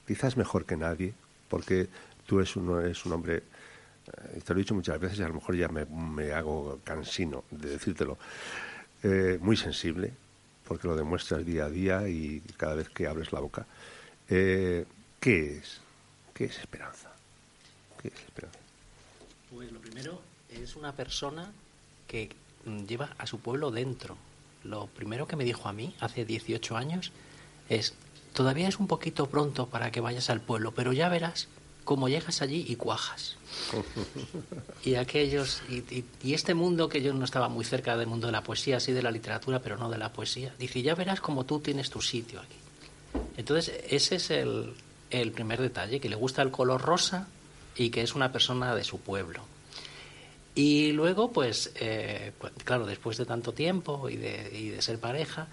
quizás mejor que nadie, porque tú eres un, eres un hombre, eh, te lo he dicho muchas veces y a lo mejor ya me, hago cansino de decírtelo, eh, muy sensible, porque lo demuestras día a día y cada vez que abres la boca. ¿Qué es? ¿Qué es esperanza? ¿Qué es esperanza? Pues lo primero es una persona que mm, lleva a su pueblo dentro. Lo primero que me dijo a mí hace 18 años es, todavía es un poquito pronto para que vayas al pueblo, pero ya verás cómo llegas allí y cuajas. y aquellos, y, este mundo que yo no estaba muy cerca del mundo de la poesía, sí de la literatura, pero no de la poesía, dice, ya verás cómo tú tienes tu sitio aquí. Entonces, ese es el, el primer detalle, que le gusta el color rosa y que es una persona de su pueblo. Y luego, pues, eh, pues, claro, después de tanto tiempo y de, y de ser pareja,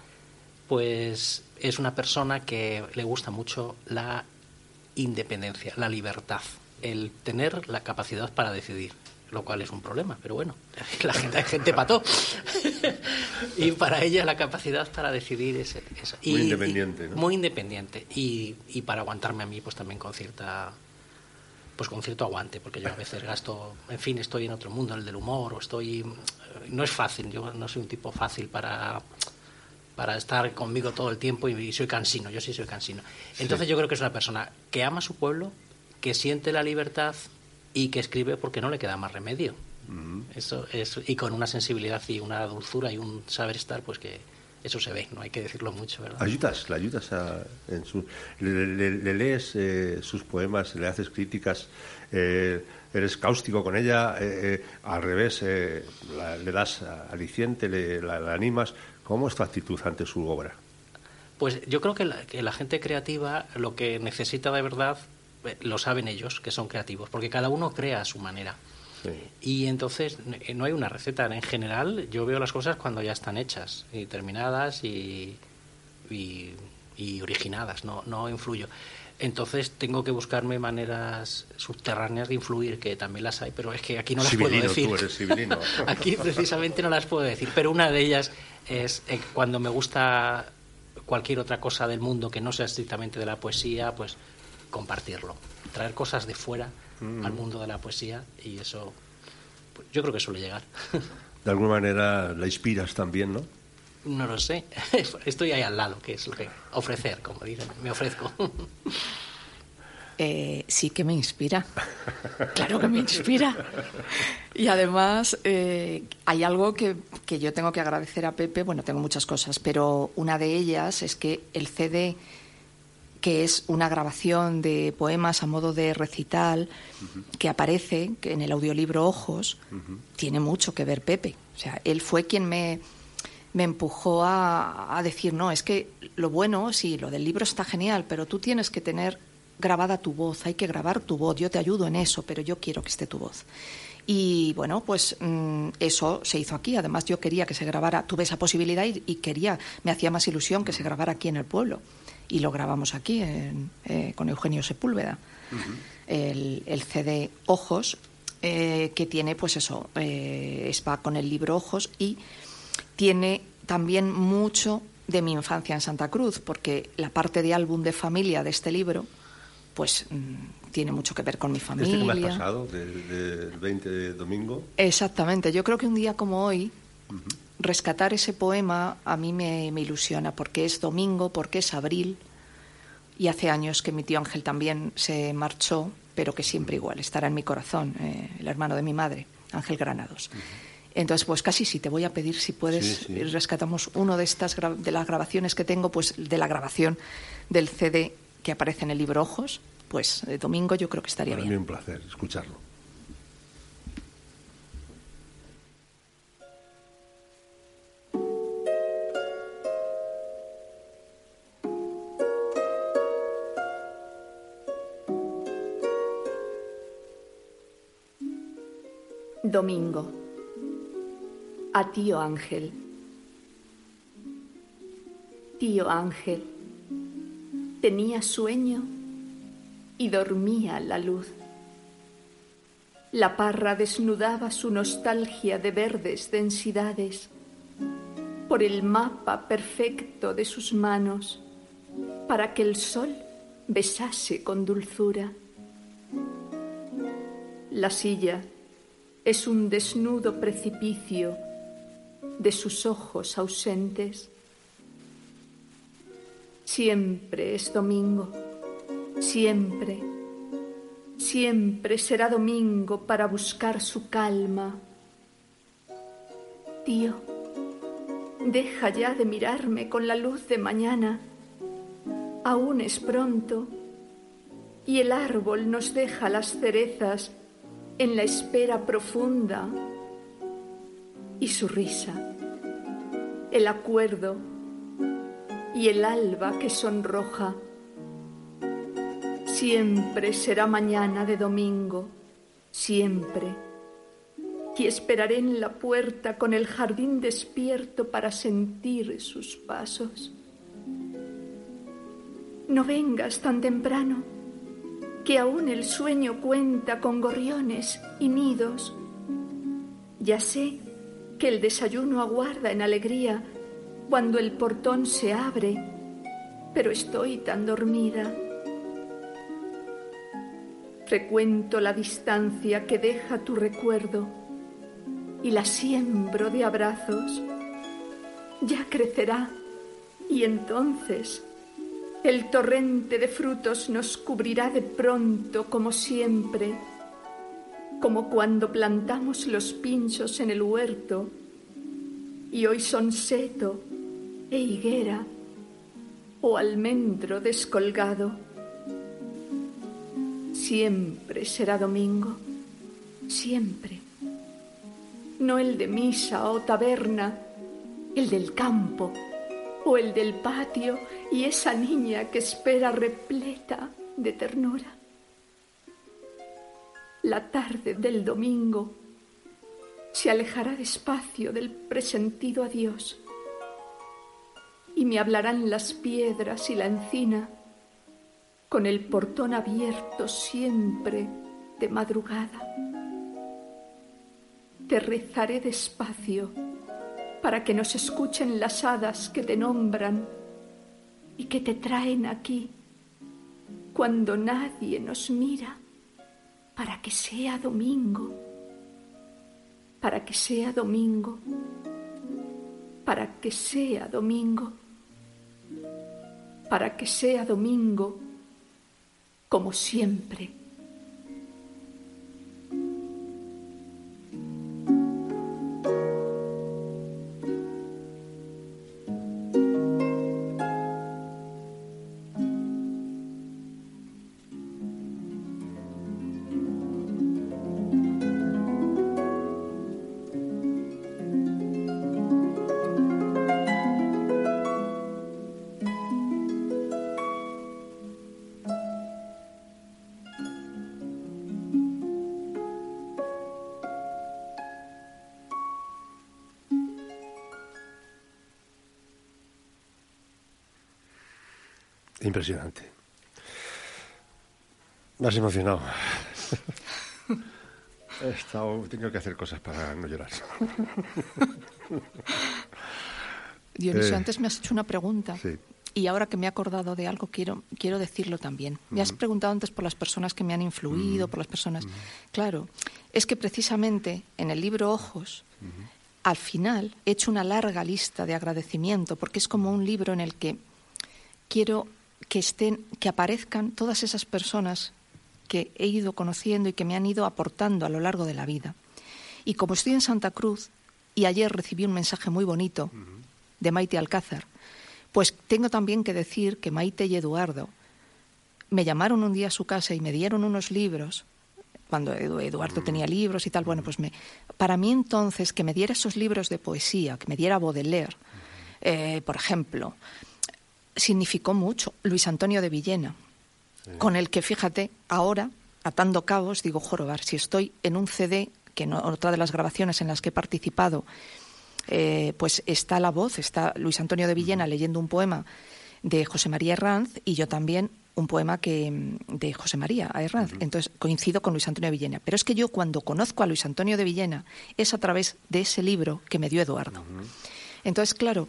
pues es una persona que le gusta mucho la independencia, la libertad, el tener la capacidad para decidir, lo cual es un problema, pero bueno, la gente, hay gente pató. y para ella la capacidad para decidir es muy independiente, ¿no? Muy independiente. Y, y para aguantarme a mí, pues también con cierta pues con cierto aguante, porque yo a veces gasto, en fin, estoy en otro mundo, el del humor, o estoy... No es fácil, yo no soy un tipo fácil para para estar conmigo todo el tiempo y, soy cansino, yo sí soy cansino. Entonces yo creo que es una persona que ama su pueblo, que siente la libertad y que escribe porque no le queda más remedio. Eso es, y con una sensibilidad y una dulzura y un saber estar, pues que eso se ve, no hay que decirlo mucho, ¿verdad? Ayudas, le ayudas a, en su, le, lees eh, sus poemas, le haces críticas, eh, eres cáustico con ella, eh, al revés, le das aliciente, le, la, animas. ¿Cómo es tu actitud ante su obra? Pues yo creo que la, gente creativa lo que necesita de verdad lo saben ellos, que son creativos, porque cada uno crea a su manera. Y entonces no hay una receta. En general, yo veo las cosas cuando ya están hechas y terminadas y, y, originadas, no, no influyo. Entonces tengo que buscarme maneras subterráneas de influir, que también las hay, pero es que aquí no las puedo decir. aquí precisamente no las puedo decir, pero una de ellas es eh, cuando me gusta cualquier otra cosa del mundo que no sea estrictamente de la poesía, pues compartirlo, traer cosas de fuera Mm. al mundo de la poesía y eso pues, yo creo que suele llegar. De alguna manera la inspiras también, ¿no? No lo sé, estoy ahí al lado, que es lo que ofrecer, como dicen, me ofrezco. Eh, sí que me inspira, claro que me inspira. Y además eh, hay algo que, que, yo tengo que agradecer a Pepe, bueno, tengo muchas cosas, pero una de ellas es que el CD que es una grabación de poemas a modo de recital que aparece en el audiolibro Ojos, tiene mucho que ver Pepe. O sea, él fue quien me, me empujó a, a, decir, no, es que lo bueno, sí, lo del libro está genial, pero tú tienes que tener grabada tu voz, hay que grabar tu voz, yo te ayudo en eso, pero yo quiero que esté tu voz. Y bueno, pues mm, eso se hizo aquí. Además, yo quería que se grabara, tuve esa posibilidad y, y, quería, me hacía más ilusión que se grabara aquí en el pueblo y lo grabamos aquí eh, con Eugenio Sepúlveda. el, CD Ojos, eh, que tiene, pues eso, eh, va con el libro Ojos y tiene también mucho de mi infancia en Santa Cruz, porque la parte de álbum de familia de este libro, pues mm, tiene mucho que ver con mi familia. ¿Este que me has pasado, del 20 de domingo? Exactamente. Yo creo que un día como hoy, rescatar ese poema a mí me, ilusiona porque es domingo, porque es abril y hace años que mi tío Ángel también se marchó, pero que siempre igual estará en mi corazón, eh, el hermano de mi madre, Ángel Granados. Entonces, pues casi sí, te voy a pedir si puedes, rescatamos uno de estas de las grabaciones que tengo, pues de la grabación del CD que aparece en el libro Ojos, pues de domingo yo creo que estaría Para bien. Mí un placer escucharlo. Domingo. A tío Ángel. Tío Ángel tenía sueño y dormía la luz. La parra desnudaba su nostalgia de verdes densidades por el mapa perfecto de sus manos para que el sol besase con dulzura. La silla es un desnudo precipicio de sus ojos ausentes. Siempre es domingo, siempre, siempre será domingo para buscar su calma. Tío, deja ya de mirarme con la luz de mañana. Aún es pronto y el árbol nos deja las cerezas en la espera profunda y su risa, el acuerdo y el alba que sonroja. Siempre será mañana de domingo, siempre. Y esperaré en la puerta con el jardín despierto para sentir sus pasos. No vengas tan temprano que aún el sueño cuenta con gorriones y nidos. Ya sé que el desayuno aguarda en alegría cuando el portón se abre, pero estoy tan dormida. frecuento la distancia que deja tu recuerdo y la siembro de abrazos. Ya crecerá y entonces el torrente de frutos nos cubrirá de pronto como siempre, como cuando plantamos los pinchos en el huerto y hoy son seto e higuera o almendro descolgado. Siempre será domingo, siempre. No el de misa o taberna, el del campo o el del patio y esa niña que espera repleta de ternura. La tarde del domingo se alejará despacio del presentido adiós y me hablarán las piedras y la encina con el portón abierto siempre de madrugada. Te rezaré despacio para que nos escuchen las hadas que te nombran y que te traen aquí cuando nadie nos mira para que sea domingo, para que sea domingo, para que sea domingo, para que sea domingo, como siempre. Impresionante. Me has emocionado. He estado, tengo que hacer cosas para no llorar. Dionisio, Eh, antes me has hecho una pregunta. sí. Y ahora que me he acordado de algo, quiero, quiero decirlo también. Me has preguntado antes por las personas que me han influido, por las personas. Claro, es que precisamente en el libro Ojos, al final he hecho una larga lista de agradecimiento, porque es como un libro en el que quiero que estén, que aparezcan todas esas personas que he ido conociendo y que me han ido aportando a lo largo de la vida. Y como estoy en Santa Cruz, y ayer recibí un mensaje muy bonito de Maite Alcázar, pues tengo también que decir que Maite y Eduardo me llamaron un día a su casa y me dieron unos libros, cuando Edu- Eduardo tenía libros y tal, bueno, pues me, para mí entonces que me diera esos libros de poesía, que me diera Baudelaire, eh, por ejemplo, significó mucho. Luis Antonio de Villena, con el que, fíjate, ahora, atando cabos, digo, jorobar, si estoy en un CD, que no, otra de las grabaciones en las que he participado, eh, pues está la voz, está Luis Antonio de Villena leyendo un poema de José María Herranz y yo también un poema que de José María Herranz. Entonces coincido con Luis Antonio de Villena. Pero es que yo cuando conozco a Luis Antonio de Villena es a través de ese libro que me dio Eduardo. Entonces, claro,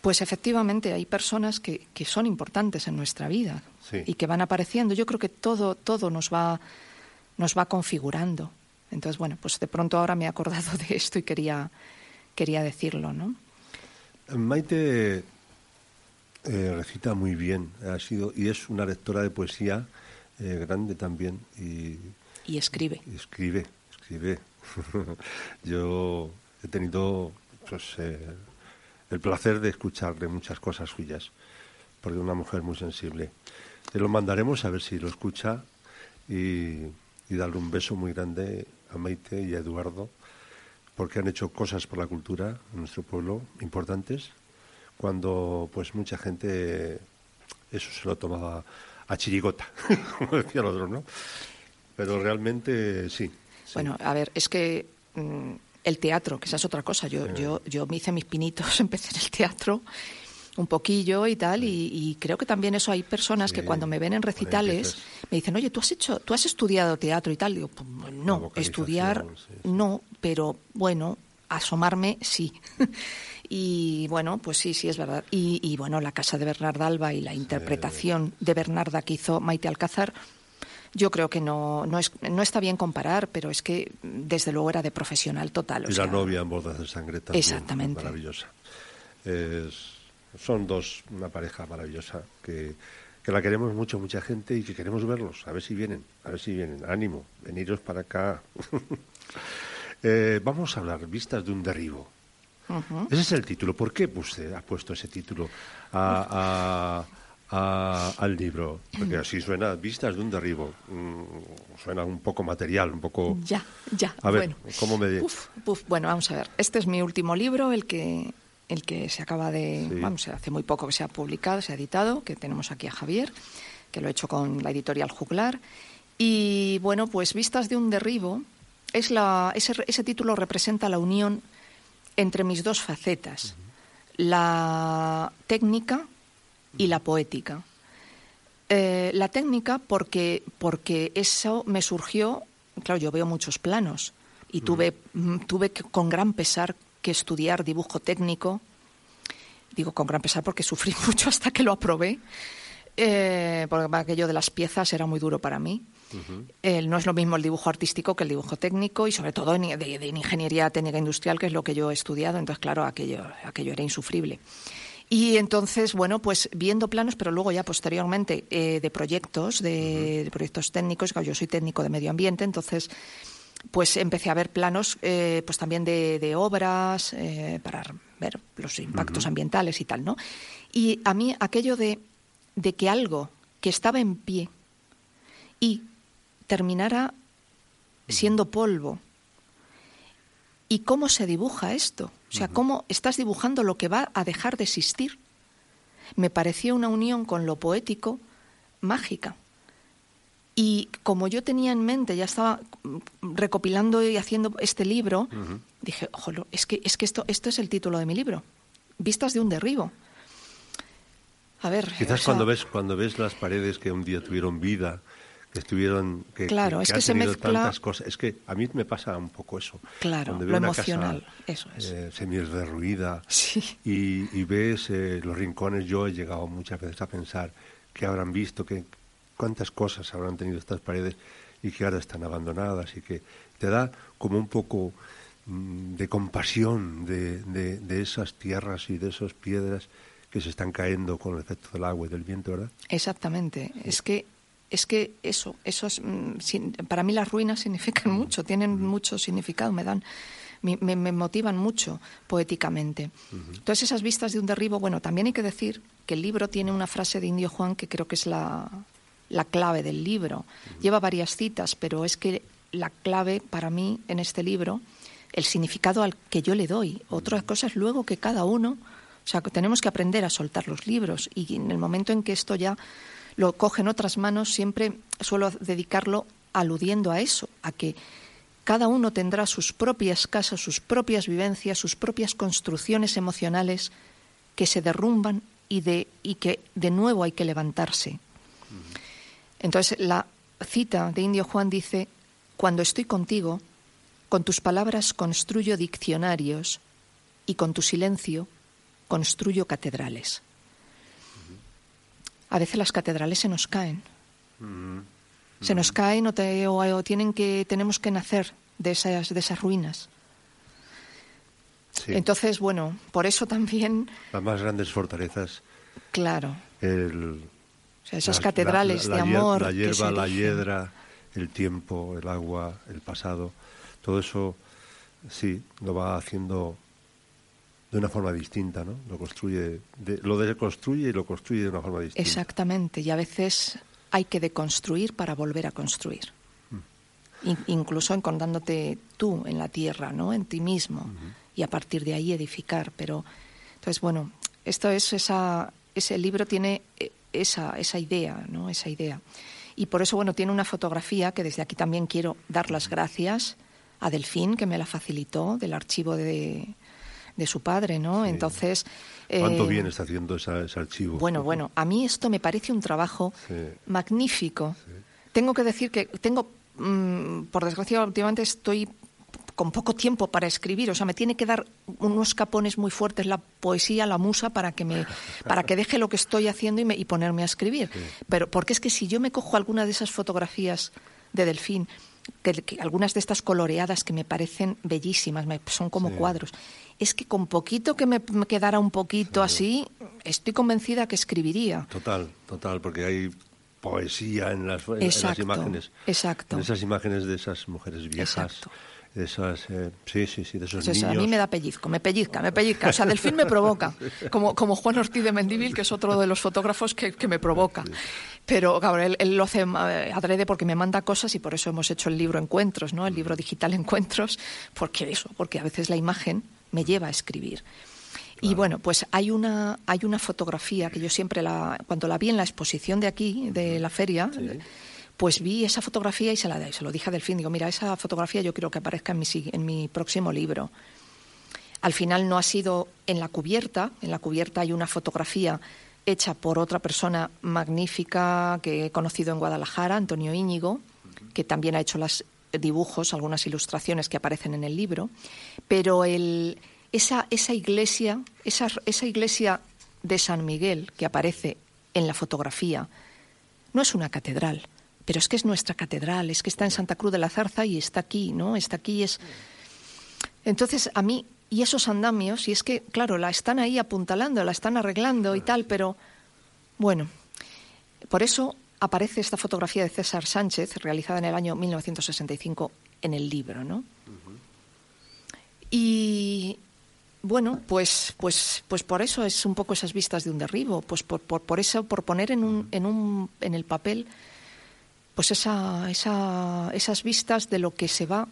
pues efectivamente hay personas que, que son importantes en nuestra vida Sí. y que van apareciendo. Yo creo que todo, todo nos va, nos va configurando. Entonces, bueno, pues de pronto ahora me he acordado de esto y quería, quería decirlo, ¿no? Maite eh, recita muy bien, ha sido y es una lectora de poesía eh, grande también y, Y escribe. y escribe, escribe. Yo he tenido pues, eh, el placer de escucharle muchas cosas suyas, porque una mujer muy sensible. Te lo mandaremos a ver si lo escucha y, darle un beso muy grande a Maite y a Eduardo, porque han hecho cosas por la cultura en nuestro pueblo importantes, cuando pues mucha gente eso se lo tomaba a chirigota, como decía el otro, ¿no? Pero realmente sí. sí. Bueno, a ver, es que mm, el teatro, que esa es otra cosa. Yo, yo, yo me hice mis pinitos, empecé en el teatro un poquillo y tal, y, y creo que también eso hay personas que cuando me ven en recitales me dicen, oye, ¿tú has hecho, tú has estudiado teatro y tal? Digo, "Pues, no, estudiar sí, sí. no, pero bueno, asomarme sí. y bueno, pues sí, sí es verdad. Y, y bueno, la casa de Bernarda Alba y la interpretación de Bernarda que hizo Maite Alcázar, yo creo que no, no, es, no está bien comparar, pero es que desde luego era de profesional total. y la novia en Bodas de Sangre también. Exactamente. Maravillosa. son dos, una pareja maravillosa que, que la queremos mucho, mucha gente y que queremos verlos. A ver si vienen, a ver si vienen. Ánimo, veniros para acá. Eh, vamos a hablar, vistas de un derribo. Ese es el título. ¿Por qué usted ha puesto ese título a, al libro? Porque así suena, vistas de un derribo. Mm, suena un poco material, un poco... Ya, ya. A ver, ¿cómo me...? Uf, bueno, vamos a ver. Este es mi último libro, el que, el que se acaba de... Vamos, hace muy poco que se ha publicado, se ha editado, que tenemos aquí a Javier, que lo he hecho con la editorial Juglar. Y bueno, pues Vistas de un derribo, es la, ese, ese título representa la unión entre mis dos facetas, la técnica y la poética. Eh, la técnica porque, porque eso me surgió, claro, yo veo muchos planos y tuve, mm, tuve que, con gran pesar que estudiar dibujo técnico. Digo con gran pesar porque sufrí mucho hasta que lo aprobé, eh, porque aquello de las piezas era muy duro para mí no es lo mismo el dibujo artístico que el dibujo técnico y sobre todo de, ingeniería técnica industrial, que es lo que yo he estudiado. Entonces, claro, aquello, aquello era insufrible. Y entonces, bueno, pues viendo planos, pero luego ya posteriormente eh, de proyectos, de, proyectos técnicos, yo soy técnico de medio ambiente, entonces pues empecé a ver planos eh, pues también de, obras eh, para ver los impactos ambientales y tal, ¿no? Y a mí aquello de, de que algo que estaba en pie y terminara siendo polvo. ¿Y cómo se dibuja esto? O sea, ¿cómo estás dibujando lo que va a dejar de existir? Me pareció una unión con lo poético mágica. Y como yo tenía en mente, ya estaba recopilando y haciendo este libro, dije, ojo, es que, es que esto, esto es el título de mi libro, Vistas de un derribo. A ver. Quizás cuando ves cuando ves las paredes que un día tuvieron vida, que estuvieron que, claro, es que se mezcla tantas cosas. Es que a mí me pasa un poco eso. Claro lo emocional eso es. eh, semi derruida y, ves eh, los rincones yo he llegado muchas veces a pensar que habrán visto que cuántas cosas habrán tenido estas paredes y que ahora están abandonadas y que te da como un poco mm, de compasión de, de, de esas tierras y de esas piedras que se están cayendo con el efecto del agua y del viento, ¿verdad? Exactamente. Es que es que eso, eso es, mm, para mí las ruinas significan mucho, tienen mucho significado, me dan, me, me motivan mucho poéticamente. Entonces esas vistas de un derribo, bueno, también hay que decir que el libro tiene una frase de Indio Juan que creo que es la, la clave del libro. Lleva varias citas, pero es que la clave para mí en este libro, el significado al que yo le doy. Otra cosa es luego que cada uno, o sea, que tenemos que aprender a soltar los libros y en el momento en que esto ya lo coge en otras manos, siempre suelo dedicarlo aludiendo a eso, a que cada uno tendrá sus propias casas, sus propias vivencias, sus propias construcciones emocionales que se derrumban y, de, y que de nuevo hay que levantarse. Entonces, la cita de Indio Juan dice, cuando estoy contigo, con tus palabras construyo diccionarios y con tu silencio construyo catedrales a veces las catedrales se nos caen. Mm-hmm. Se nos caen o, tienen que, tenemos que nacer de esas, de esas ruinas. Entonces, bueno, por eso también... Las más grandes fortalezas. Claro. El, esas catedrales de amor. La hierba, la hiedra, el tiempo, el agua, el pasado, todo eso, sí, lo va haciendo de una forma distinta, ¿no? Lo construye, lo deconstruye y lo construye de una forma distinta. Exactamente, y a veces hay que deconstruir para volver a construir. Mm. incluso encontrándote tú en la tierra, ¿no? En ti mismo y a partir de ahí edificar. Pero entonces, bueno, esto es esa, ese libro tiene eh, esa, esa idea, ¿no? Esa idea. Y por eso, bueno, tiene una fotografía que desde aquí también quiero dar las gracias a Delfín, que me la facilitó, del archivo de, de su padre, ¿no? Entonces... ¿Cuánto eh, bien está haciendo ese archivo? Bueno, bueno, a mí esto me parece un trabajo magnífico. Tengo que decir que tengo, mm, por desgracia, últimamente estoy con poco tiempo para escribir, o sea, me tiene que dar unos capones muy fuertes la poesía, la musa, para que me, para que deje lo que estoy haciendo y, me, y ponerme a escribir. Pero porque es que si yo me cojo alguna de esas fotografías de Delfín, que, algunas de estas coloreadas que me parecen bellísimas, son como cuadros, es que con poquito que me, quedara un poquito así, estoy convencida que escribiría. Total, total, porque hay poesía en las, imágenes. Exacto. En esas imágenes de esas mujeres viejas. esas, eh, sí, sí, sí, de esos niños. A mí me da pellizco, me pellizca, me pellizca. O sea, Delfín me provoca, como, como Juan Ortiz de Mendívil, que es otro de los fotógrafos que, me provoca. Pero, claro, él, lo hace eh, adrede porque me manda cosas y por eso hemos hecho el libro Encuentros, ¿no? El libro digital Encuentros, porque eso, porque a veces la imagen me lleva a escribir. Y bueno, pues hay una, hay una fotografía que yo siempre, la, cuando la vi en la exposición de aquí, de la feria, pues vi esa fotografía y se, la, se lo dije a Delfín. Digo, mira, esa fotografía yo quiero que aparezca en mi, en mi próximo libro. Al final no ha sido en la cubierta. En la cubierta hay una fotografía hecha por otra persona magnífica que he conocido en Guadalajara, Antonio Íñigo, que también ha hecho los dibujos, algunas ilustraciones que aparecen en el libro. Pero el, esa, esa iglesia, esa, esa iglesia de San Miguel que aparece en la fotografía, no es una catedral, pero es que es nuestra catedral, es que está en Santa Cruz de la Zarza y está aquí, ¿no? Está aquí es. Entonces, a mí, y esos andamios, y es que, claro, la están ahí apuntalando, la están arreglando y tal, pero bueno, por eso aparece esta fotografía de César Sánchez, realizada en el año 1965 en el libro, ¿no? Y, bueno, pues, pues, pues por eso es un poco esas vistas de un derribo, pues por, por, por eso, por poner en, un, en, un, en el papel pues esa, esa, esas vistas de lo que se va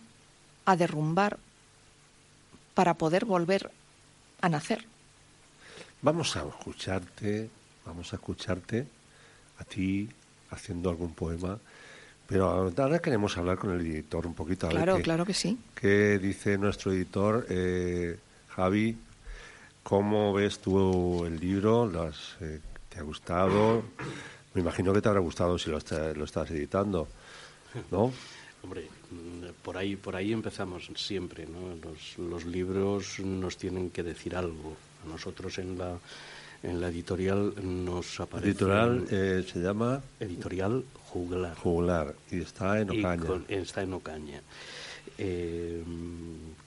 a derrumbar para poder volver a nacer. Vamos a escucharte, vamos a escucharte a ti haciendo algún poema, pero ahora queremos hablar con el editor un poquito. A claro, claro que sí. ¿Qué dice nuestro editor? Eh, Javi, ¿cómo ves tú el libro? Eh, ¿Te ha gustado? Me imagino que te habrá gustado si lo, estás editando, ¿no? Hombre, por ahí, por ahí empezamos siempre, ¿no? Los, libros nos tienen que decir algo. A nosotros en la, en la editorial nos aparece... Editorial eh, se llama... Editorial Juglar. Juglar, y está en Ocaña. está en Ocaña. Eh,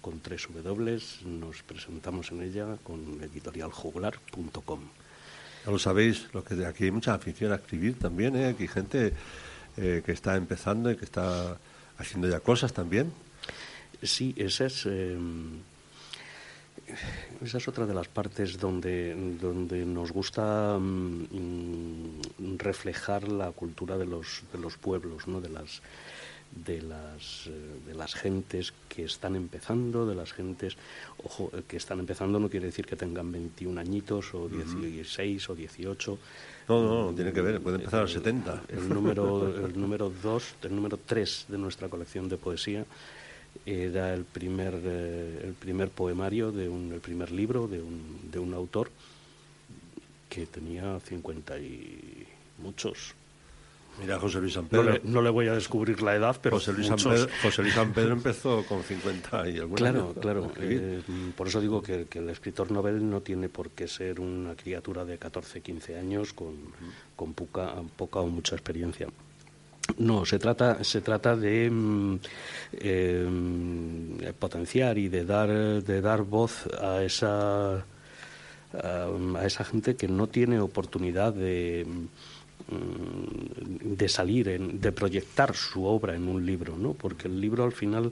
con tres W, nos presentamos en ella con editorialjuglar.com. Ya lo sabéis, lo que aquí hay mucha afición a escribir también, ¿eh? aquí hay gente eh, que está empezando y que está haciendo ya cosas también. Sí, esa es, eh, esa es otra de las partes donde, donde nos gusta mm, reflejar la cultura de los, de los pueblos, ¿no? de las de las, eh, de las gentes que están empezando, de las gentes, ojo, eh, que están empezando no quiere decir que tengan 21 añitos o 16 o 18. No, no, no, tiene que ver, puede empezar a los 70. El número, el número 2, el número 3 de nuestra colección de poesía era el primer, eh, el primer poemario, de un, el primer libro de un, de un autor que tenía 50 y muchos, Mira, José Luis San Pedro. No le, voy a descubrir la edad, pero José Luis, San Pedro, José Luis San Pedro empezó con 50 y alguna Claro, claro. Eh, por eso digo que, el escritor novel no tiene por qué ser una criatura de 14, 15 años con, con poca, poca o mucha experiencia. No, se trata, se trata de mm, eh, potenciar y de dar, de dar voz a esa, a esa gente que no tiene oportunidad de Mm, de salir, de proyectar su obra en un libro, ¿no? Porque el libro al final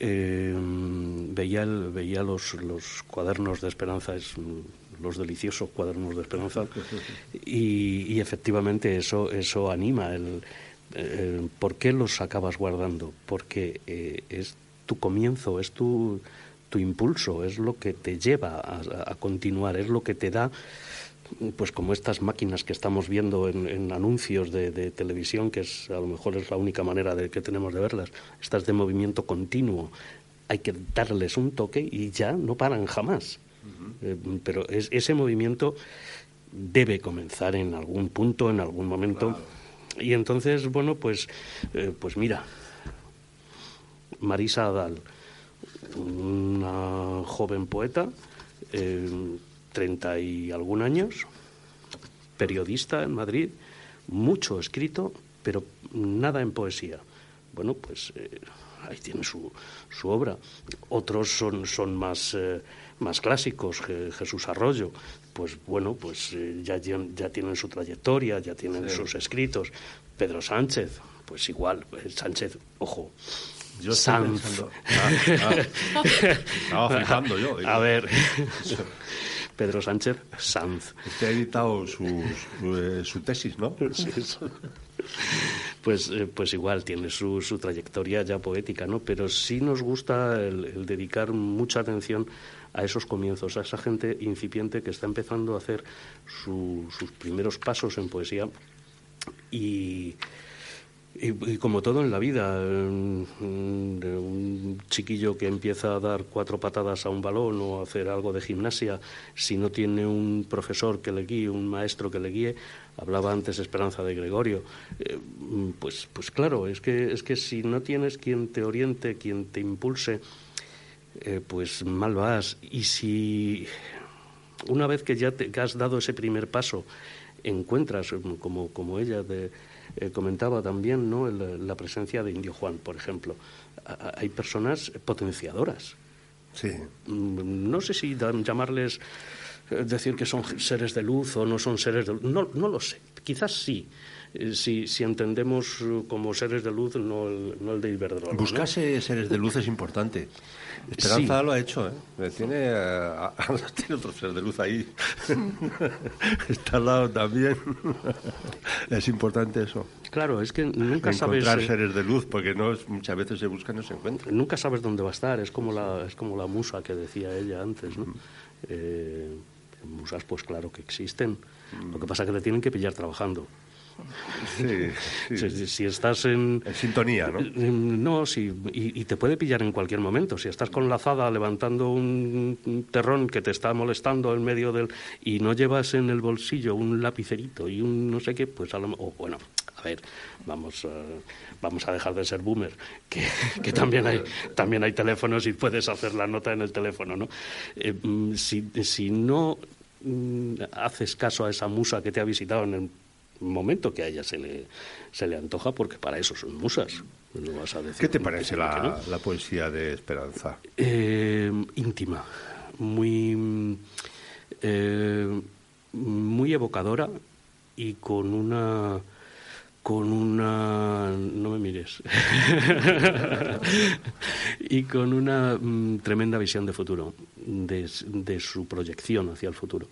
eh, veía, veía los, los cuadernos de esperanza, es, los deliciosos cuadernos de esperanza, y, efectivamente eso, eso anima. El, ¿Por qué los acabas guardando? Porque eh, es tu comienzo, es tu, tu impulso, es lo que te lleva a continuar, es lo que te da pues como estas máquinas que estamos viendo en, anuncios de, televisión, que es a lo mejor es la única manera de que tenemos de verlas, estas de movimiento continuo, hay que darles un toque y ya no paran jamás. Eh, pero ese movimiento debe comenzar en algún punto, en algún momento. Y entonces, bueno, pues, eh, pues mira, Marisa Adal, una joven poeta, eh, treinta y algún años, periodista en Madrid, mucho escrito, pero nada en poesía. Bueno, pues eh, ahí tiene su, su, obra. Otros son, son más, más clásicos, Jesús Arroyo, pues bueno, pues eh, ya, ya tienen su trayectoria, ya tienen sus escritos. Pedro Sánchez, pues igual, Sánchez, ojo, yo Sanz. Ah, ah. estaba yo. A ver. Pedro Sánchez Sanz. Usted ha editado su, eh, su, tesis, ¿no? Pues, eh, pues igual tiene su, su, trayectoria ya poética, ¿no? Pero sí nos gusta el, dedicar mucha atención a esos comienzos, a esa gente incipiente que está empezando a hacer sus primeros pasos en poesía. Y como todo en la vida, mm, un chiquillo que empieza a dar cuatro patadas a un balón o a hacer algo de gimnasia, si no tiene un profesor que le guíe, un maestro que le guíe, hablaba antes Esperanza de Gregorio, eh, pues, pues claro, es que, es que si no tienes quien te oriente, quien te impulse, eh, pues mal vas. Y si una vez que ya te, has dado ese primer paso, encuentras, como, como ella, de eh, comentaba también ¿no? la presencia de Indio Juan, por ejemplo. hay personas potenciadoras. Sí. Mm, no sé si llamarles, eh, decir que son seres de luz o no son seres de luz. No, no lo sé. Quizás sí. Eh, si, si, entendemos como seres de luz, no el, no el de Iberdrola. Buscarse seres de luz es importante. Esperanza lo ha hecho, ¿eh? Tiene, tiene otro ser de luz ahí. Está al lado también. es importante eso. Claro, es que nunca sabes... Encontrar eh, seres de luz, porque no muchas veces se buscan y no se encuentran. Nunca sabes dónde va a estar, es como la, es como la musa que decía ella antes, ¿no? Eh, musas, pues claro que existen. Lo que pasa es que te tienen que pillar trabajando. Sí, Si, estás en... En sintonía, ¿no? No, sí, y, te puede pillar en cualquier momento. Si estás con la azada levantando un terrón que te está molestando en medio del... y no llevas en el bolsillo un lapicerito y un no sé qué, pues a lo o bueno, a ver, vamos, a, vamos a dejar de ser boomer, que, que, también, hay, también hay teléfonos y puedes hacer la nota en el teléfono, ¿no? Eh, mm, si, si no mm, haces caso a esa musa que te ha visitado en el momento que a ella se le, se le antoja, porque para eso son musas. ¿Qué te parece la, la, poesía de Esperanza? Eh, íntima, muy, eh, muy evocadora y con una con una no me mires y con una mm, tremenda visión de futuro de, de su proyección hacia el futuro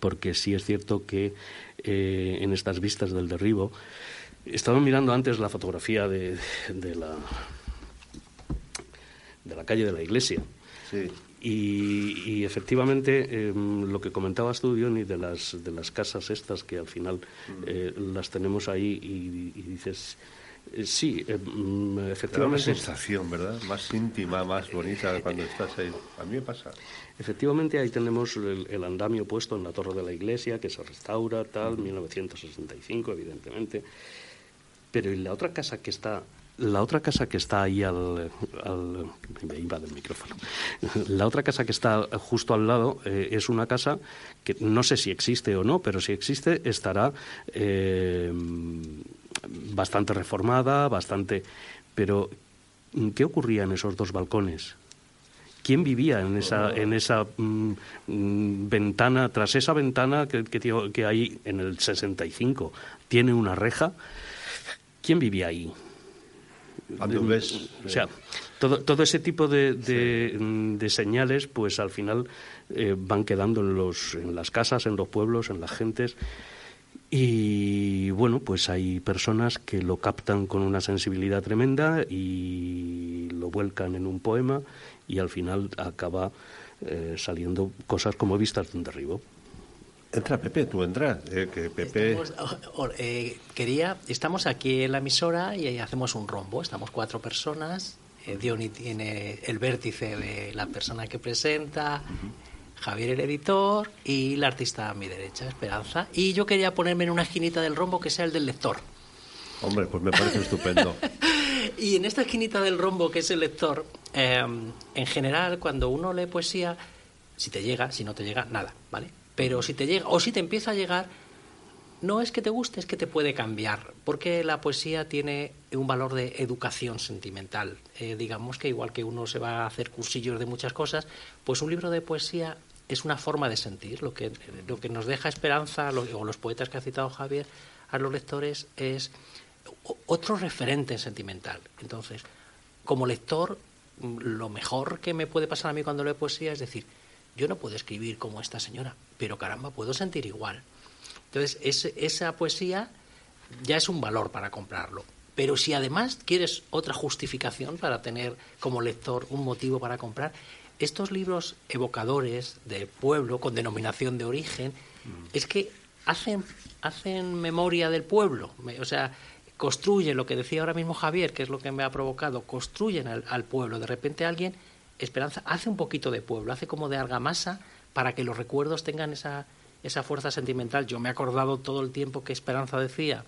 porque sí es cierto que eh, en estas vistas del derribo, estaba mirando antes la fotografía de, de, la, de la calle de la iglesia. Y, efectivamente, em, lo que comentabas tú, Diony, de las, de las casas estas que al final eh, las tenemos ahí y dices, eh, sí, eh, efectivamente. una sensación, ¿verdad? Más íntima, más bonita cuando estás ahí. A mí me pasa. Efectivamente, ahí tenemos el, andamio puesto en la torre de la iglesia, que se restaura, tal, 1965, evidentemente. Pero la otra casa que está la otra casa que está ahí al, me iba del micrófono. La otra casa que está justo al lado eh, es una casa que no sé si existe o no, pero si existe estará bastante reformada, bastante... Pero, ¿qué ocurría en esos dos balcones? ¿Quién vivía en esa, en esa mm, mm, ventana, tras esa ventana que, que, hay en el 65, tiene una reja? ¿Quién vivía ahí? ves, o sea, todo, todo ese tipo de, de, mm, señales, pues al final eh, van quedando en, los, en las casas, en los pueblos, en las gentes. Y bueno, pues hay personas que lo captan con una sensibilidad tremenda y lo vuelcan en un poema y al final acaba eh, saliendo cosas como vistas de un derribo. Entra Pepe, tú entras. Eh, que Pepe... Estamos, eh, quería, estamos aquí en la emisora y hacemos un rombo. Estamos cuatro personas. Diony tiene el vértice de la persona que presenta. Javier el editor y la artista a mi derecha, Esperanza. Y yo quería ponerme en una esquinita del rombo que sea el del lector. Hombre, pues me parece estupendo. y en esta esquinita del rombo que es el lector, em, en general, cuando uno lee poesía, si te llega, si no te llega, nada, ¿vale? Pero si te llega, o si te empieza a llegar, no es que te guste, es que te puede cambiar, porque la poesía tiene un valor de educación sentimental. Eh, digamos que igual que uno se va a hacer cursillos de muchas cosas, pues un libro de poesía es una forma de sentir. Lo que, lo que nos deja esperanza, o los poetas que ha citado Javier, a los lectores es otro referente sentimental. Entonces, como lector, lo mejor que me puede pasar a mí cuando leo poesía es decir, yo no puedo escribir como esta señora, pero caramba, puedo sentir igual. Entonces, esa poesía ya es un valor para comprarlo. Pero si además quieres otra justificación para tener como lector un motivo para comprar, estos libros evocadores de pueblo con denominación de origen, es que hacen, hacen memoria del pueblo. O sea, construyen lo que decía ahora mismo Javier, que es lo que me ha provocado, construyen al, al pueblo. De repente alguien, Esperanza, hace un poquito de pueblo, hace como de argamasa para que los recuerdos tengan esa, esa fuerza sentimental. Yo me he acordado todo el tiempo que Esperanza decía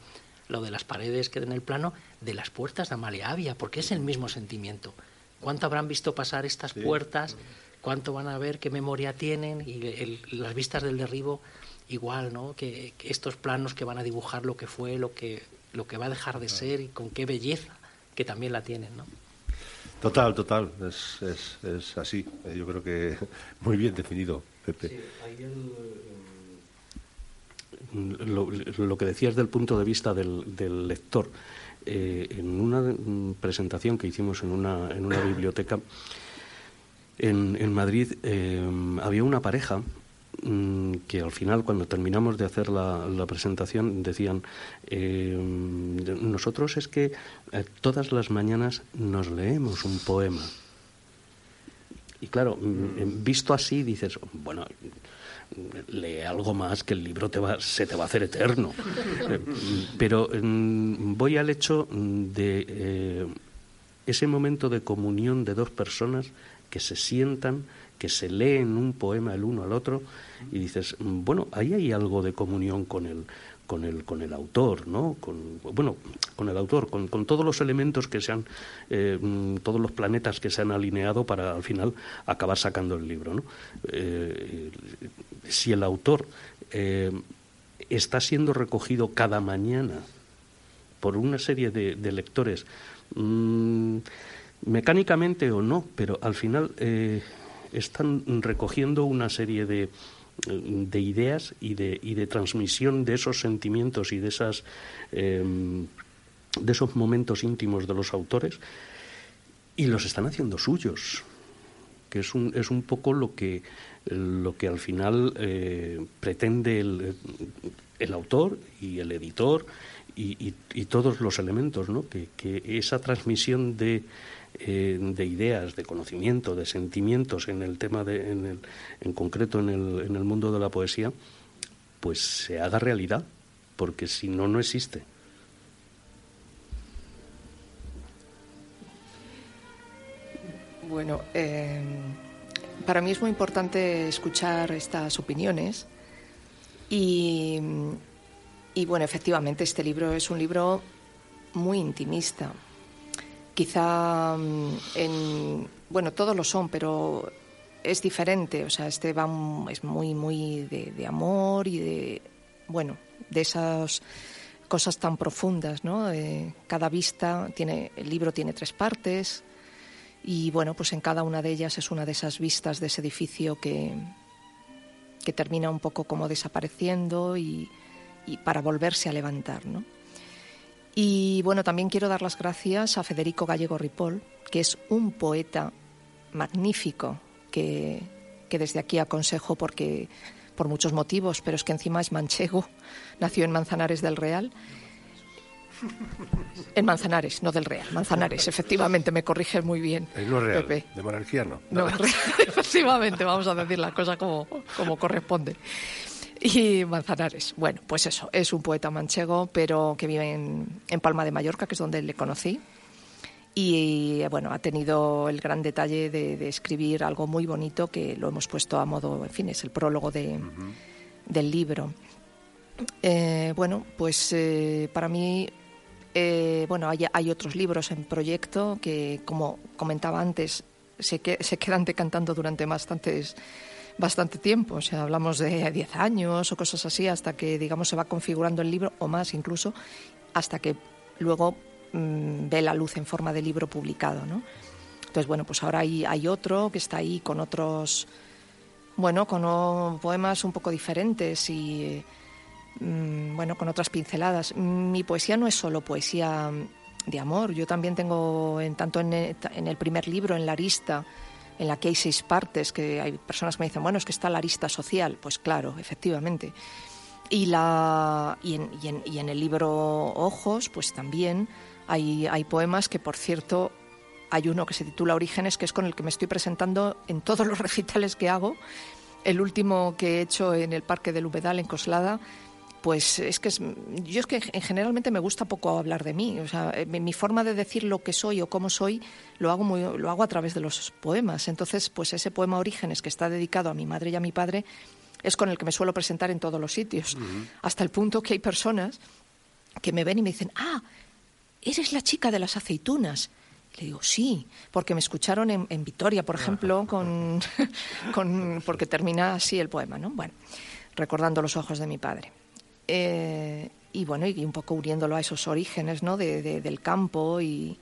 lo de las paredes que en el plano, de las puertas de Amalia Avia, porque es el mismo sentimiento. ¿Cuánto habrán visto pasar estas puertas? ¿Cuánto van a ver? ¿Qué memoria tienen? Y las vistas del derribo, igual, ¿no? Que, estos planos que van a dibujar lo que fue, lo que, lo que va a dejar de ser y con qué belleza que también la tienen, ¿no? Total, total, es, es, es así. Yo creo que muy bien definido, Pepe. Sí, lo, que decías del punto de vista del, lector. Eh, en una presentación que hicimos en una, en una biblioteca en, Madrid eh, había una pareja mm, que al final, cuando terminamos de hacer la, presentación, decían, eh, nosotros es que todas las mañanas nos leemos un poema. Y claro, mm, visto así, dices, bueno, lee algo más que el libro te va, se te va a hacer eterno. Pero mm, voy al hecho de eh, ese momento de comunión de dos personas que se sientan, que se leen un poema el uno al otro y dices, bueno, ahí hay algo de comunión con el, con el, con el autor, ¿no? Con, bueno, con el autor, con, todos los elementos que se han, eh, mm, todos los planetas que se han alineado para al final acabar sacando el libro, ¿no? Eh, si el autor eh, está siendo recogido cada mañana por una serie de, lectores, mm, mecánicamente o no, pero al final están recogiendo una serie de, de ideas y de, y de transmisión de esos sentimientos y de esas em, de esos momentos íntimos de los autores y los están haciendo suyos que es un, es un poco lo que lo que al final eh, pretende el, el, autor y el editor y, y, todos los elementos, ¿no? que, que esa transmisión de, eh, de ideas, de conocimiento, de sentimientos en el tema, de, en, el, en concreto en el, en el mundo de la poesía, pues se haga realidad, porque si no, no existe. Bueno, eh, para mí es muy importante escuchar estas opiniones y, y, bueno, efectivamente este libro es un libro muy intimista, Quizá mm, en, bueno, todos lo son, pero es diferente. O sea, este es muy, muy de, amor y de, bueno, de esas cosas tan profundas, ¿no? cada vista tiene, el libro tiene tres partes y bueno, pues en cada una de ellas es una de esas vistas de ese edificio que, que termina un poco como desapareciendo y, y para volverse a levantar, ¿no? Y bueno, también quiero dar las gracias a Federico Gallego Ripoll, que es un poeta magnífico que, desde aquí aconsejo porque por muchos motivos, pero es que encima es manchego, nació en Manzanares del Real. En Manzanares, no del Real, Manzanares, efectivamente, me corrige muy bien. no real, de monarquía no. No, efectivamente, vamos a decir la cosa como, como corresponde. Y Manzanares, bueno, pues eso, es un poeta manchego, pero que vive en, Palma de Mallorca, que es donde le conocí. Y bueno, ha tenido el gran detalle de, escribir algo muy bonito que lo hemos puesto a modo, en fin, es el prólogo de, del libro. Eh, bueno, pues eh, para mí, eh, bueno, hay, hay, otros libros en proyecto que, como comentaba antes, se, que, se quedan decantando durante bastantes bastante tiempo, o sea, hablamos de 10 años o cosas así, hasta que, digamos, se va configurando el libro, o más incluso, hasta que luego mm, ve la luz en forma de libro publicado, ¿no? Entonces, bueno, pues ahora hay, hay otro que está ahí con otros, bueno, con poemas un poco diferentes y, mm, bueno, con otras pinceladas. Mi poesía no es solo poesía de amor, yo también tengo, en, tanto en el, primer libro, en la arista, en la que hay seis partes, que hay personas que me dicen, bueno, es que está la arista social. Pues claro, efectivamente. Y, la, y, en, y en, el libro Ojos, pues también hay, hay poemas que, por cierto, hay uno que se titula Orígenes, que es con el que me estoy presentando en todos los recitales que hago. El último que he hecho en el Parque del Humedal, en Coslada, pues es que yo es que generalmente me gusta poco hablar de mí. O sea, eh, mi forma de decir lo que soy o cómo soy lo hago, muy, lo hago a través de los poemas. Entonces, pues ese poema Orígenes, que está dedicado a mi madre y a mi padre, es con el que me suelo presentar en todos los sitios. Hasta el punto que hay personas que me ven y me dicen, ah, eres la chica de las aceitunas. Le digo, sí, porque me escucharon en, en Vitoria, por ejemplo, con, con, porque termina así el poema, ¿no? Bueno, recordando los ojos de mi padre. Eh, y bueno, y un poco uniéndolo a esos orígenes, ¿no? De, del campo y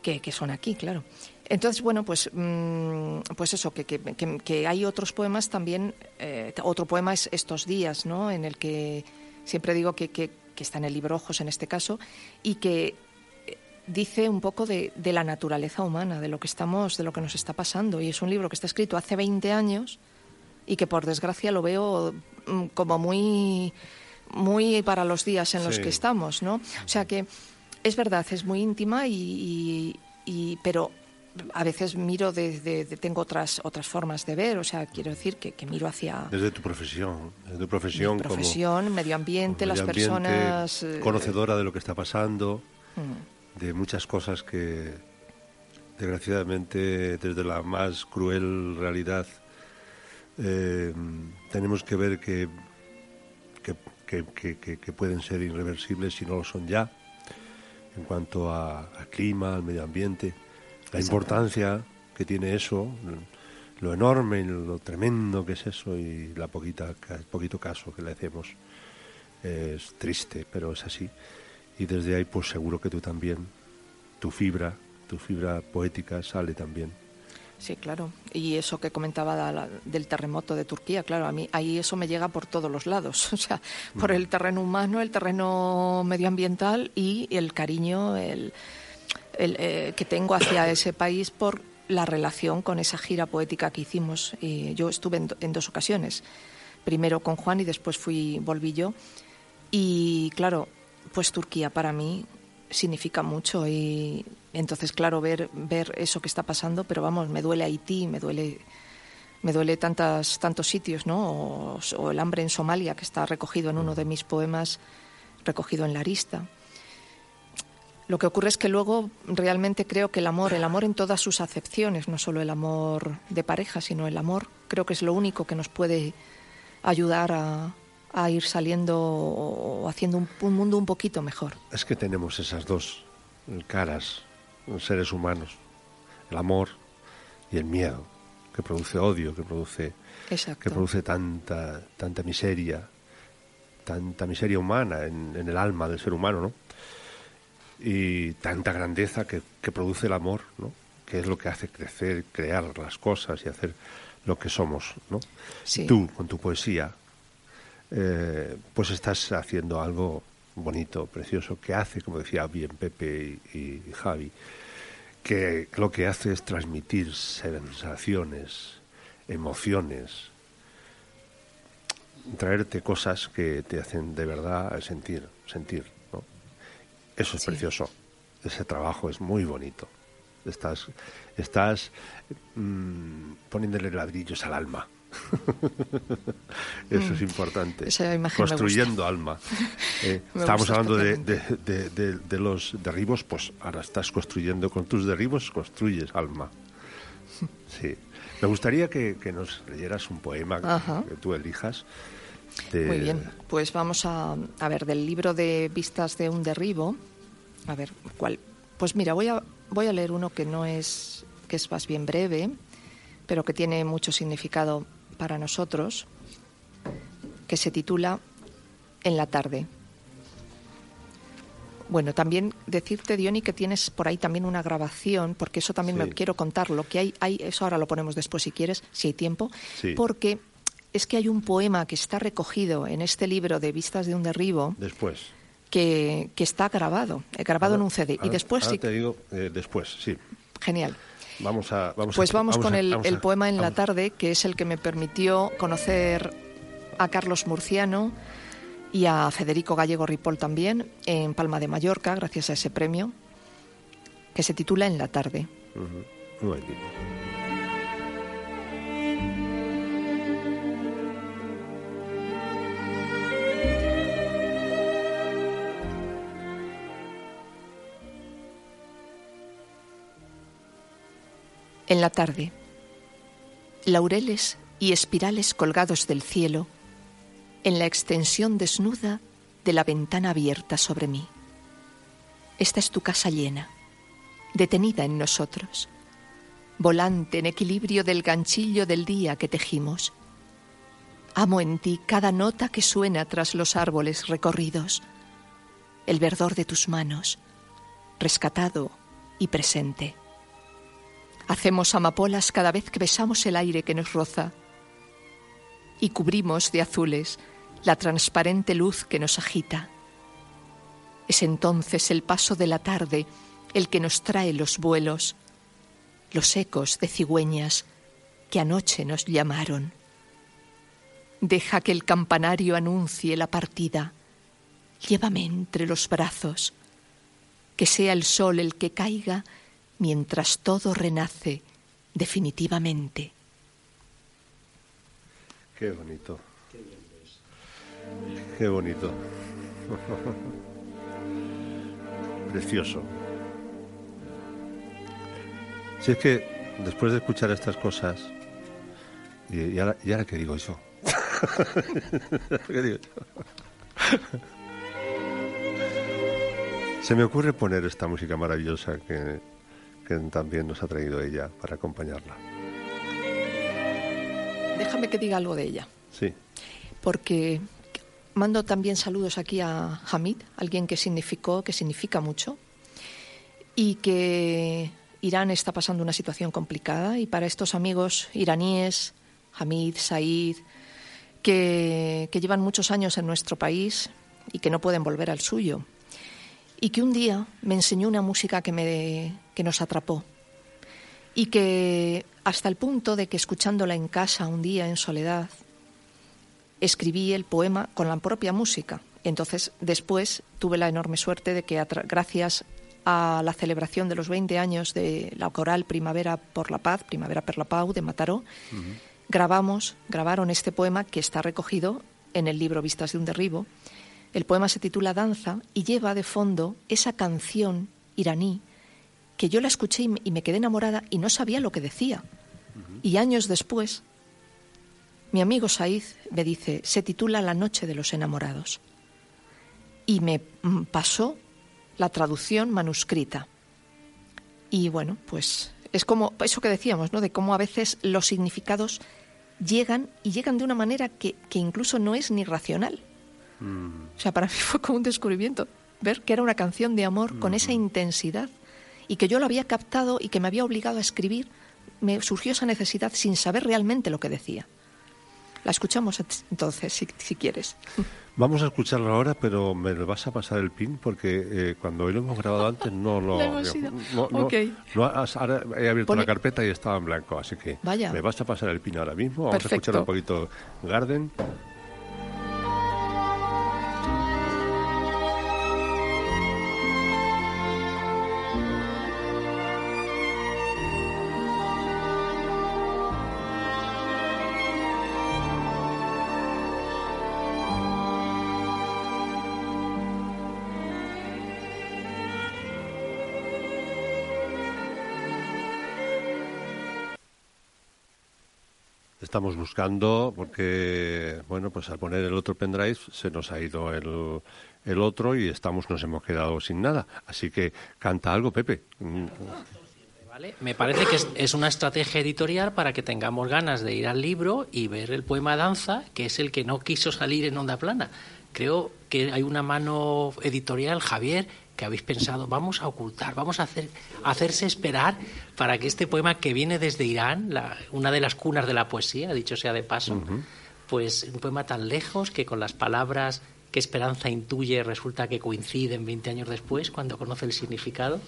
que, que, son aquí, claro. Entonces, bueno, pues, mm, pues eso, que, que, que, hay otros poemas también, eh, otro poema es Estos días, ¿no? En el que siempre digo que, está en el libro Ojos en este caso, y que dice un poco de, de, la naturaleza humana, de lo que estamos, de lo que nos está pasando. Y es un libro que está escrito hace 20 años y que por desgracia lo veo como muy muy para los días en los que estamos, ¿no? O sea que es verdad, es muy íntima y, y, pero a veces miro desde tengo otras otras formas de ver, o sea, quiero decir que, que miro hacia desde tu profesión, desde tu profesión, profesión, medio ambiente, las personas eh, conocedora de lo que está pasando, mm de muchas cosas que desgraciadamente desde la más cruel realidad eh, tenemos que ver que que, pueden ser irreversibles si no lo son ya, en cuanto a, clima, al medio ambiente, la importancia que tiene eso, lo enorme y lo tremendo que es eso y la poquita, poquito caso que le hacemos. Es triste, pero es así y desde ahí pues seguro que tú también, tu fibra, tu fibra poética sale también. Sí, claro. Y eso que comentaba del terremoto de Turquía, claro, a mí ahí eso me llega por todos los lados, o sea, por el terreno humano, el terreno medioambiental y el cariño el, eh, que tengo hacia ese país por la relación con esa gira poética que hicimos. Y yo estuve en, en, dos ocasiones, primero con Juan y después fui volví yo. Y claro, pues Turquía para mí significa mucho y entonces claro ver ver eso que está pasando pero vamos me duele Haití me duele me duele tantas tantos sitios no o, el hambre en Somalia que está recogido en uno de mis poemas recogido en la arista. Lo que ocurre es que luego realmente creo que el amor, el amor en todas sus acepciones, no solo el amor de pareja, sino el amor, creo que es lo único que nos puede ayudar a, a ir saliendo o haciendo un, mundo un poquito mejor. Es que tenemos esas dos caras, seres humanos, el amor y el miedo, que produce odio, que produce, que produce tanta, tanta miseria, tanta miseria humana en, el alma del ser humano, ¿no? Y tanta grandeza que, que produce el amor, ¿no? Que es lo que hace crecer, crear las cosas y hacer lo que somos, ¿no? Tú, con tu poesía, eh, pues estás haciendo algo bonito, precioso, que hace, como decía bien Pepe y, Javi, que lo que hace es transmitir sensaciones, emociones, traerte cosas que te hacen de verdad sentir, sentir, ¿no? Eso es precioso. Ese trabajo es muy bonito. Estás, estás mm, poniéndole ladrillos al alma. Eso es mm. importante. Construyendo alma. Eh, estábamos hablando de, de, los derribos, pues ahora estás construyendo con tus derribos, construyes alma. Sí. Me gustaría que, nos leyeras un poema que tú elijas. Muy bien, pues vamos a, a ver, del libro de Vistas de un derribo, a ver, ¿cuál? Pues mira, voy a, voy a leer uno que no es, que que es más bien breve, pero que tiene mucho significado para nosotros, que se titula En la tarde. Bueno, también decirte, Diony, que tienes por ahí también una grabación, porque eso también me quiero contar. Lo que hay, hay, eso ahora lo ponemos después si quieres, si hay tiempo, porque es que hay un poema que está recogido en este libro de Vistas de un derribo. Después. Que, que está grabado, grabado en un CD. y después ahora te digo eh, después, sí. Genial. Vamos a, vamos pues vamos, con el, el, poema en la tarde, que es el que me permitió conocer a Carlos Murciano y a Federico Gallego Ripoll también en Palma de Mallorca, gracias a ese premio, que se titula En la tarde. En la tarde, laureles y espirales colgados del cielo, en la extensión desnuda de la ventana abierta sobre mí. Esta es tu casa llena, detenida en nosotros, volante en equilibrio del ganchillo del día que tejimos. Amo en ti cada nota que suena tras los árboles recorridos, el verdor de tus manos, rescatado y presente. Hacemos amapolas cada vez que besamos el aire que nos roza y cubrimos de azules la transparente luz que nos agita. Es entonces el paso de la tarde el que nos trae los vuelos, los ecos de cigüeñas que anoche nos llamaron. Deja que el campanario anuncie la partida. Llévame entre los brazos. Que sea el sol el que caiga mientras todo renace definitivamente. Qué bonito. Qué bonito. Precioso. Si es que después de escuchar estas cosas, y, ahora, y ahora qué digo yo. ¿Qué digo yo? Se me ocurre poner esta música maravillosa que, que también nos ha traído ella para acompañarla. Déjame que diga algo de ella. Sí. Porque mando también saludos aquí a Hamid, alguien que significó, que significa mucho, y que Irán está pasando una situación complicada y para estos amigos iraníes, Hamid, Said, que, que llevan muchos años en nuestro país y que no pueden volver al suyo, y que un día me enseñó una música que, me, que nos atrapó y que hasta el punto de que escuchándola en casa un día en soledad, escribí el poema con la propia música. Entonces, después tuve la enorme suerte de que, gracias a la celebración de los 20 años de la coral Primavera por la Paz, Primavera per la Pau de Mataró, grabamos, grabaron este poema que está recogido en el libro Vistas de un derribo. El poema se titula Danza y lleva de fondo esa canción iraní que yo la escuché y me quedé enamorada y no sabía lo que decía. Y años después mi amigo Said me dice, se titula La noche de los enamorados. Y me mm, pasó la traducción manuscrita. Y bueno, pues es como eso que decíamos, ¿no? De cómo a veces los significados llegan y llegan de una manera que, incluso no es ni racional. Mm. O sea, para mí fue como un descubrimiento ver que era una canción de amor con esa intensidad y que yo lo había captado y que me había obligado a escribir. Me surgió esa necesidad sin saber realmente lo que decía. La escuchamos entonces, si, quieres. Vamos a escucharla ahora, pero me vas a pasar el pin porque eh, cuando hoy lo hemos grabado antes no lo... no, no, ahora he abierto la carpeta y estaba en blanco, así que Vaya. me vas a pasar el pin ahora mismo. Vamos a escuchar un poquito Garden. Estamos buscando porque, bueno, pues al poner el otro pendrive se nos ha ido el, el otro y estamos nos hemos quedado sin nada. Así que canta algo, Pepe. Me parece que es, una estrategia editorial para que tengamos ganas de ir al libro y ver el poema Danza, que es el que no quiso salir en onda plana. Creo que hay una mano editorial, Javier, que habéis pensado, vamos a ocultar, vamos a hacer, hacerse esperar para que este poema que viene desde Irán, una de las cunas de la poesía, dicho sea de paso, pues un poema tan lejos que con las palabras que Esperanza intuye resulta que coinciden 20 años después cuando conoce el significado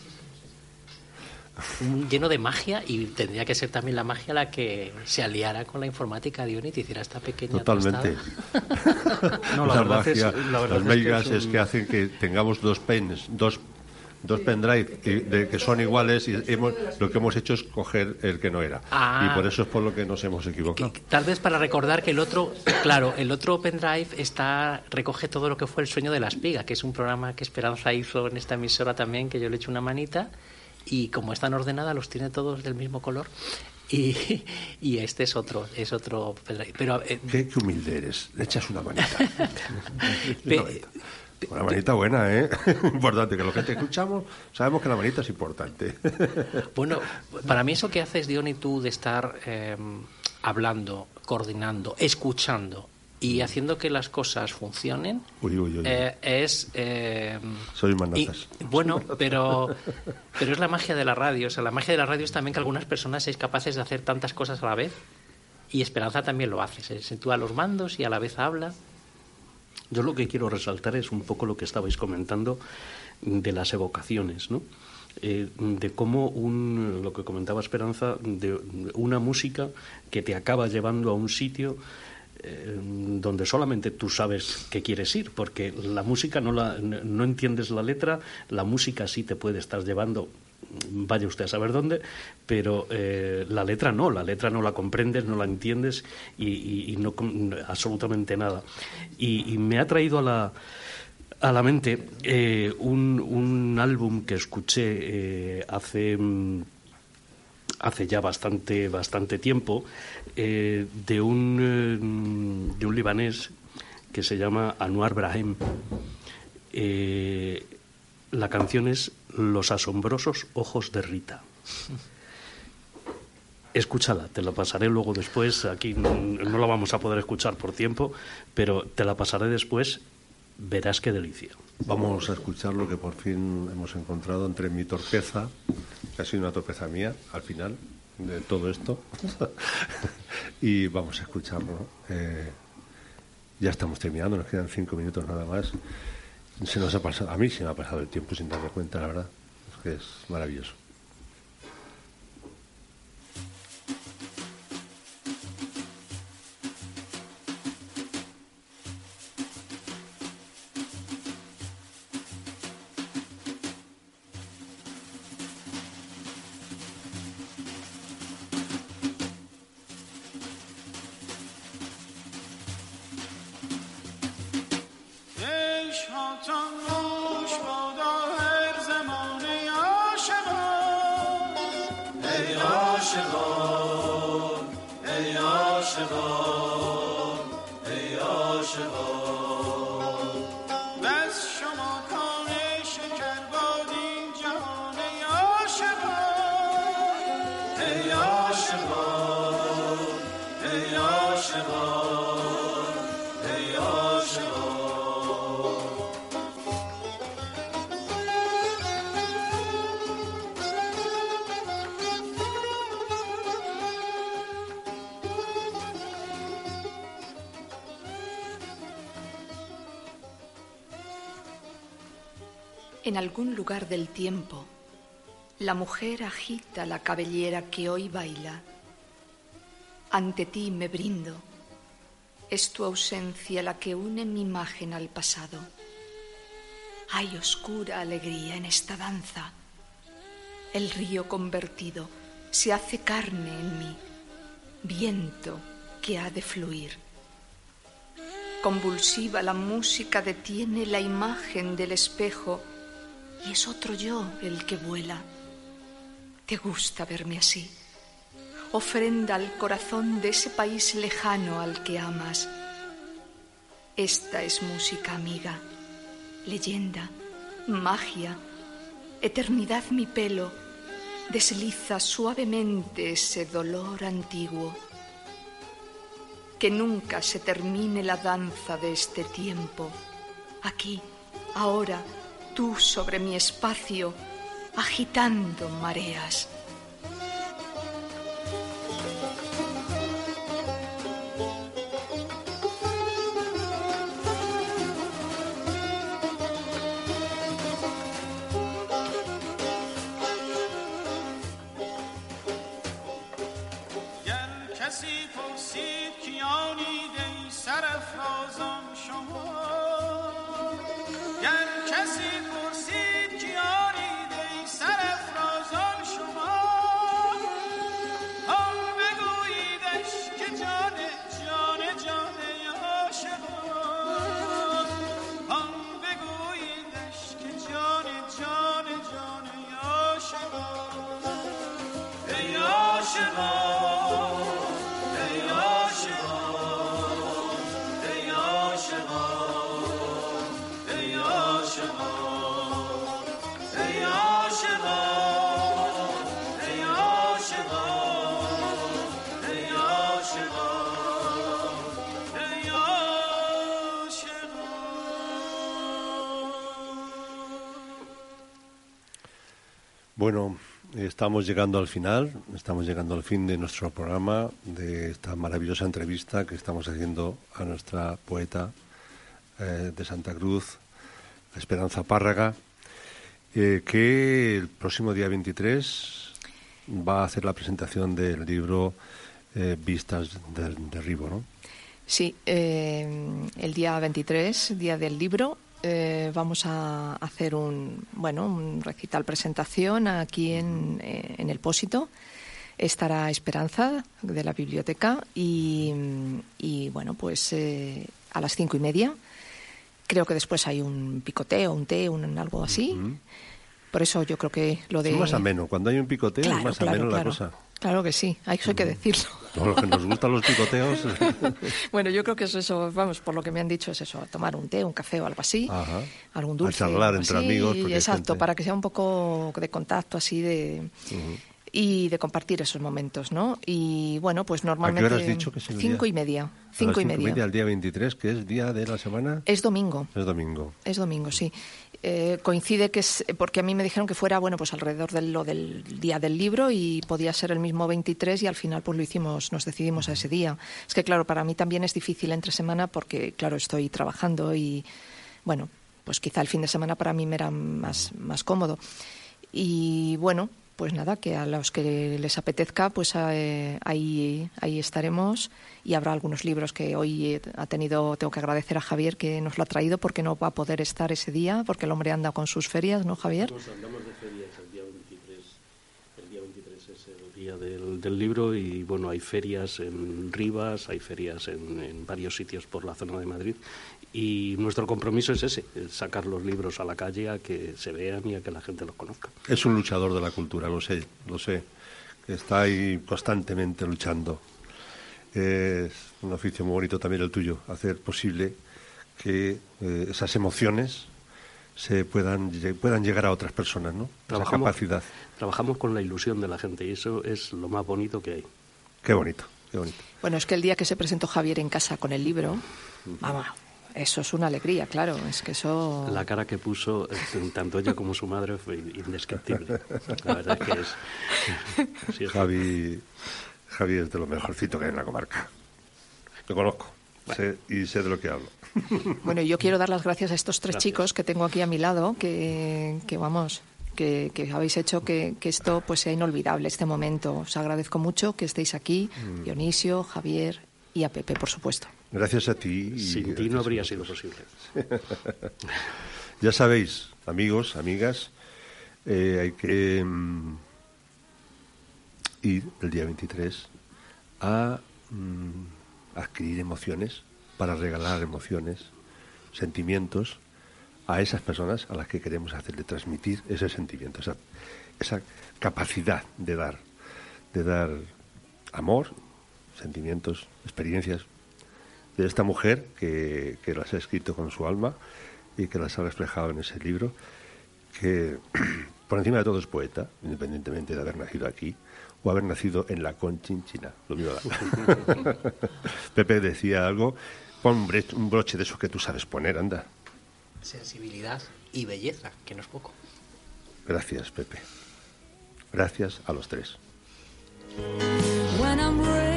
lleno de magia y tendría que ser también la magia la que se aliara con la informática de y hiciera esta pequeña Totalmente. no, la, magia, las megas es, que hacen que tengamos dos pens, dos dos pendrive que, de, que son iguales y hemos, lo que hemos hecho es coger el que no era. Ah. y por eso es por lo que nos hemos equivocado. Tal vez para recordar que el otro, claro, el otro pendrive está recoge todo lo que fue el sueño de la espiga, que es un programa que Esperanza hizo en esta emisora también, que yo le echo una manita y como están ordenadas los tiene todos del mismo color. Y, y, este es otro es otro pero eh, ¿Qué, humilde eres. Le echas una manita. Una manita buena eh importante que lo que te escuchamos sabemos que la manita es importante. Bueno para mí eso que haces Dion y tú de estar em, hablando coordinando escuchando y haciendo que las cosas funcionen eh, es eh, soy manazas bueno pero pero es la magia de la radio. O sea la magia de la radio es también que algunas personas sean capaces de hacer tantas cosas a la vez y Esperanza también lo hace. Se sitúa a los mandos y a la vez habla. Yo lo que quiero resaltar es un poco lo que estabais comentando de las evocaciones no eh, de cómo un, lo que comentaba Esperanza, de una música que te acaba llevando a un sitio eh, donde solamente tú sabes que quieres ir, porque la música no, la, no entiendes la letra, la música sí te puede estar llevando vaya usted a saber dónde, pero eh, la letra no, la letra no la comprendes, no la entiendes y, no absolutamente nada. Y, me ha traído a la, a la mente eh, un, un, álbum que escuché hace mm, hace ya bastante, bastante tiempo eh, de, un, eh, de un libanés que se llama Anwar Brahim. Eh, la canción es Los asombrosos ojos de Rita. Escúchala, te la pasaré luego después. Aquí no, no la vamos a poder escuchar por tiempo, pero te la pasaré después. Verás qué delicia. Vamos a escuchar lo que por fin hemos encontrado entre mi torpeza ha sido una torpeza mía al final de todo esto. y vamos a escucharlo. Eh, ya estamos terminando, nos quedan cinco minutos nada más. Se nos ha pasado, a mí se me ha pasado el tiempo sin darme cuenta, la verdad. Es que es maravilloso. En algún lugar del tiempo, la mujer agita la cabellera que hoy baila. Ante ti me brindo. Es tu ausencia la que une mi imagen al pasado. Hay oscura alegría en esta danza. El río convertido se hace carne en mí, viento que ha de fluir. Convulsiva la música detiene la imagen del espejo y es otro yo el que vuela. ¿Te gusta verme así? Ofrenda al corazón de ese país lejano al que amas. Esta es música amiga, leyenda, magia, eternidad mi pelo, desliza suavemente ese dolor antiguo. Que nunca se termine la danza de este tiempo. Aquí, ahora, tú sobre mi espacio, agitando mareas. Estamos llegando al final, estamos llegando al fin de nuestro programa, de esta maravillosa entrevista que estamos haciendo a nuestra poeta eh, de Santa Cruz, Esperanza Párraga, eh, que el próximo día 23 va a hacer la presentación del libro eh, Vistas del Derribo, ¿no? Sí, el día 23, día del libro, eh, vamos a hacer un, bueno, un recital presentación aquí en, eh, en el Pósito. Estará Esperanza de la biblioteca y, bueno, pues eh, a las cinco y media. Creo que después hay un picoteo, un té, un algo así. Por eso yo creo que lo de... Es más ameno. Cuando hay un picoteo es más ameno la cosa. Claro que sí, eso hay que decirlo. Todos los que nos gustan los picoteos. bueno, yo creo que es eso, vamos, por lo que me han dicho es eso, tomar un té, un café o algo así, algún dulce. A charlar entre amigos. Exacto, para que sea un poco de contacto así de... Y de compartir esos momentos, ¿no? Y bueno, pues normalmente... ¿A qué hora has dicho que es el Cinco y media. Cinco, y media. Cinco y media, el día 23, que es día de la semana. Es domingo. Es domingo. Es domingo, sí. Eh, coincide que es porque a mí me dijeron que fuera bueno pues alrededor de lo del día del libro y podía ser el mismo 23 y al final pues lo hicimos nos decidimos a ese día es que claro para mí también es difícil entre semana porque claro estoy trabajando y bueno pues quizá el fin de semana para mí me era más más cómodo y bueno pues nada, que a los que les apetezca, pues eh, ahí, ahí estaremos y habrá algunos libros que hoy ha tenido, tengo que agradecer a Javier que nos lo ha traído porque no va a poder estar ese día, porque el hombre anda con sus ferias, ¿no, Javier? Andamos de ferias el día 23, el día 23 es el día del, del libro y bueno, hay ferias en Rivas, hay ferias en, en varios sitios por la zona de Madrid y nuestro compromiso es ese, sacar los libros a la calle a que se vean y a que la gente los conozca. Es un luchador de la cultura, lo sé, lo sé, está ahí constantemente luchando. Es un oficio muy bonito también el tuyo, hacer posible que eh, esas emociones se puedan, puedan llegar a otras personas, ¿no? Trabajamos, Esa capacidad. Trabajamos con la ilusión de la gente y eso es lo más bonito que hay. Qué bonito, qué bonito. Bueno, es que el día que se presentó Javier en casa con el libro, vamos, eso es una alegría, claro. Es que eso. La cara que puso tanto ella como su madre fue indescriptible. La verdad es que es. Sí, Javi, Javi es de lo mejorcito que hay en la comarca. Lo conozco sé, y sé de lo que hablo. Bueno, yo quiero dar las gracias a estos tres chicos que tengo aquí a mi lado, que, que vamos, que, que, habéis hecho que, que, esto pues sea inolvidable este momento. Os agradezco mucho que estéis aquí, mm. Dionisio, Javier y a Pepe, por supuesto. Gracias a ti. Sin ti no habría sido posible. ya sabéis, amigos, amigas, eh, hay que mm, ir el día 23 a mm, adquirir emociones, para regalar emociones, sentimientos a esas personas a las que queremos hacerle transmitir ese sentimiento, esa, esa capacidad de dar, de dar amor, sentimientos, experiencias, de esta mujer que, que, las ha escrito con su alma y que las ha reflejado en ese libro que por encima de todo es poeta, independientemente de haber nacido aquí o haber nacido en la Conchinchina. Lo mismo da. Pepe decía algo, pon un broche de esos que tú sabes poner, anda. Sensibilidad y belleza, que no es poco. Gracias, Pepe. Gracias a los tres. when I'm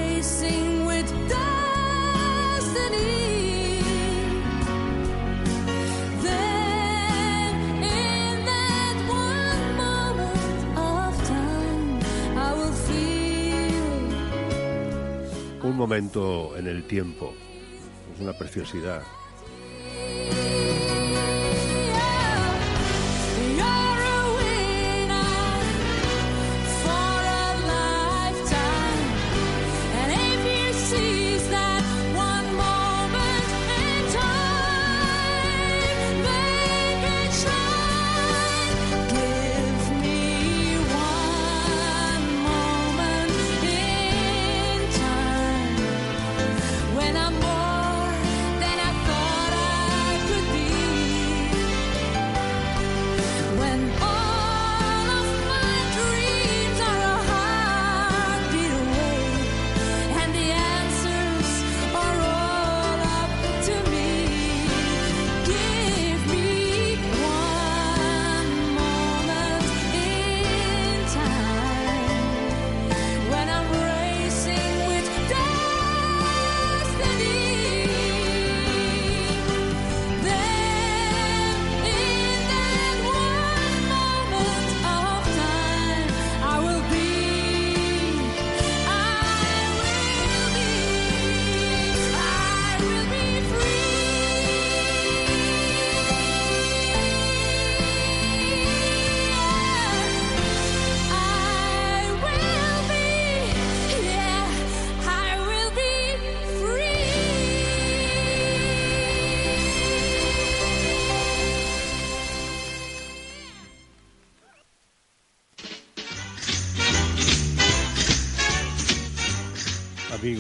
momento en el tiempo. Es una preciosidad.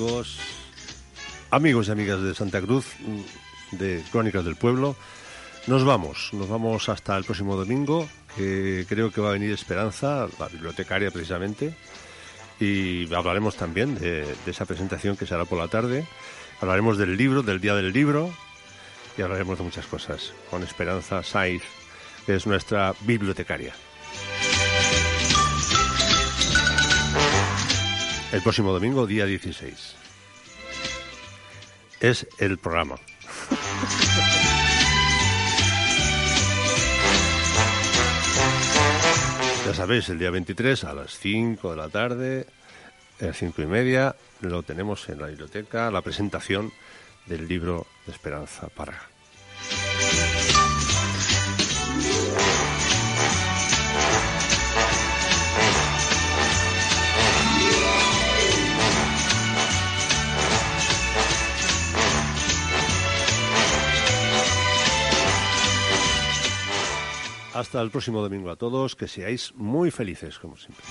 Amigos, amigos y amigas de Santa Cruz, de Crónicas del Pueblo, nos vamos, nos vamos hasta el próximo domingo, que creo que va a venir Esperanza, la bibliotecaria precisamente, y hablaremos también de, de esa presentación que se hará por la tarde, hablaremos del libro, del Día del Libro, y hablaremos de muchas cosas, con Esperanza Saiz, que es nuestra bibliotecaria. El próximo domingo, día 16. Es el programa. Ya sabéis, el día 23 a las 5 de la tarde, a las 5 y media, lo tenemos en la biblioteca, la presentación del libro de Esperanza Parra. Hasta el próximo domingo a todos, que seáis muy felices, como siempre.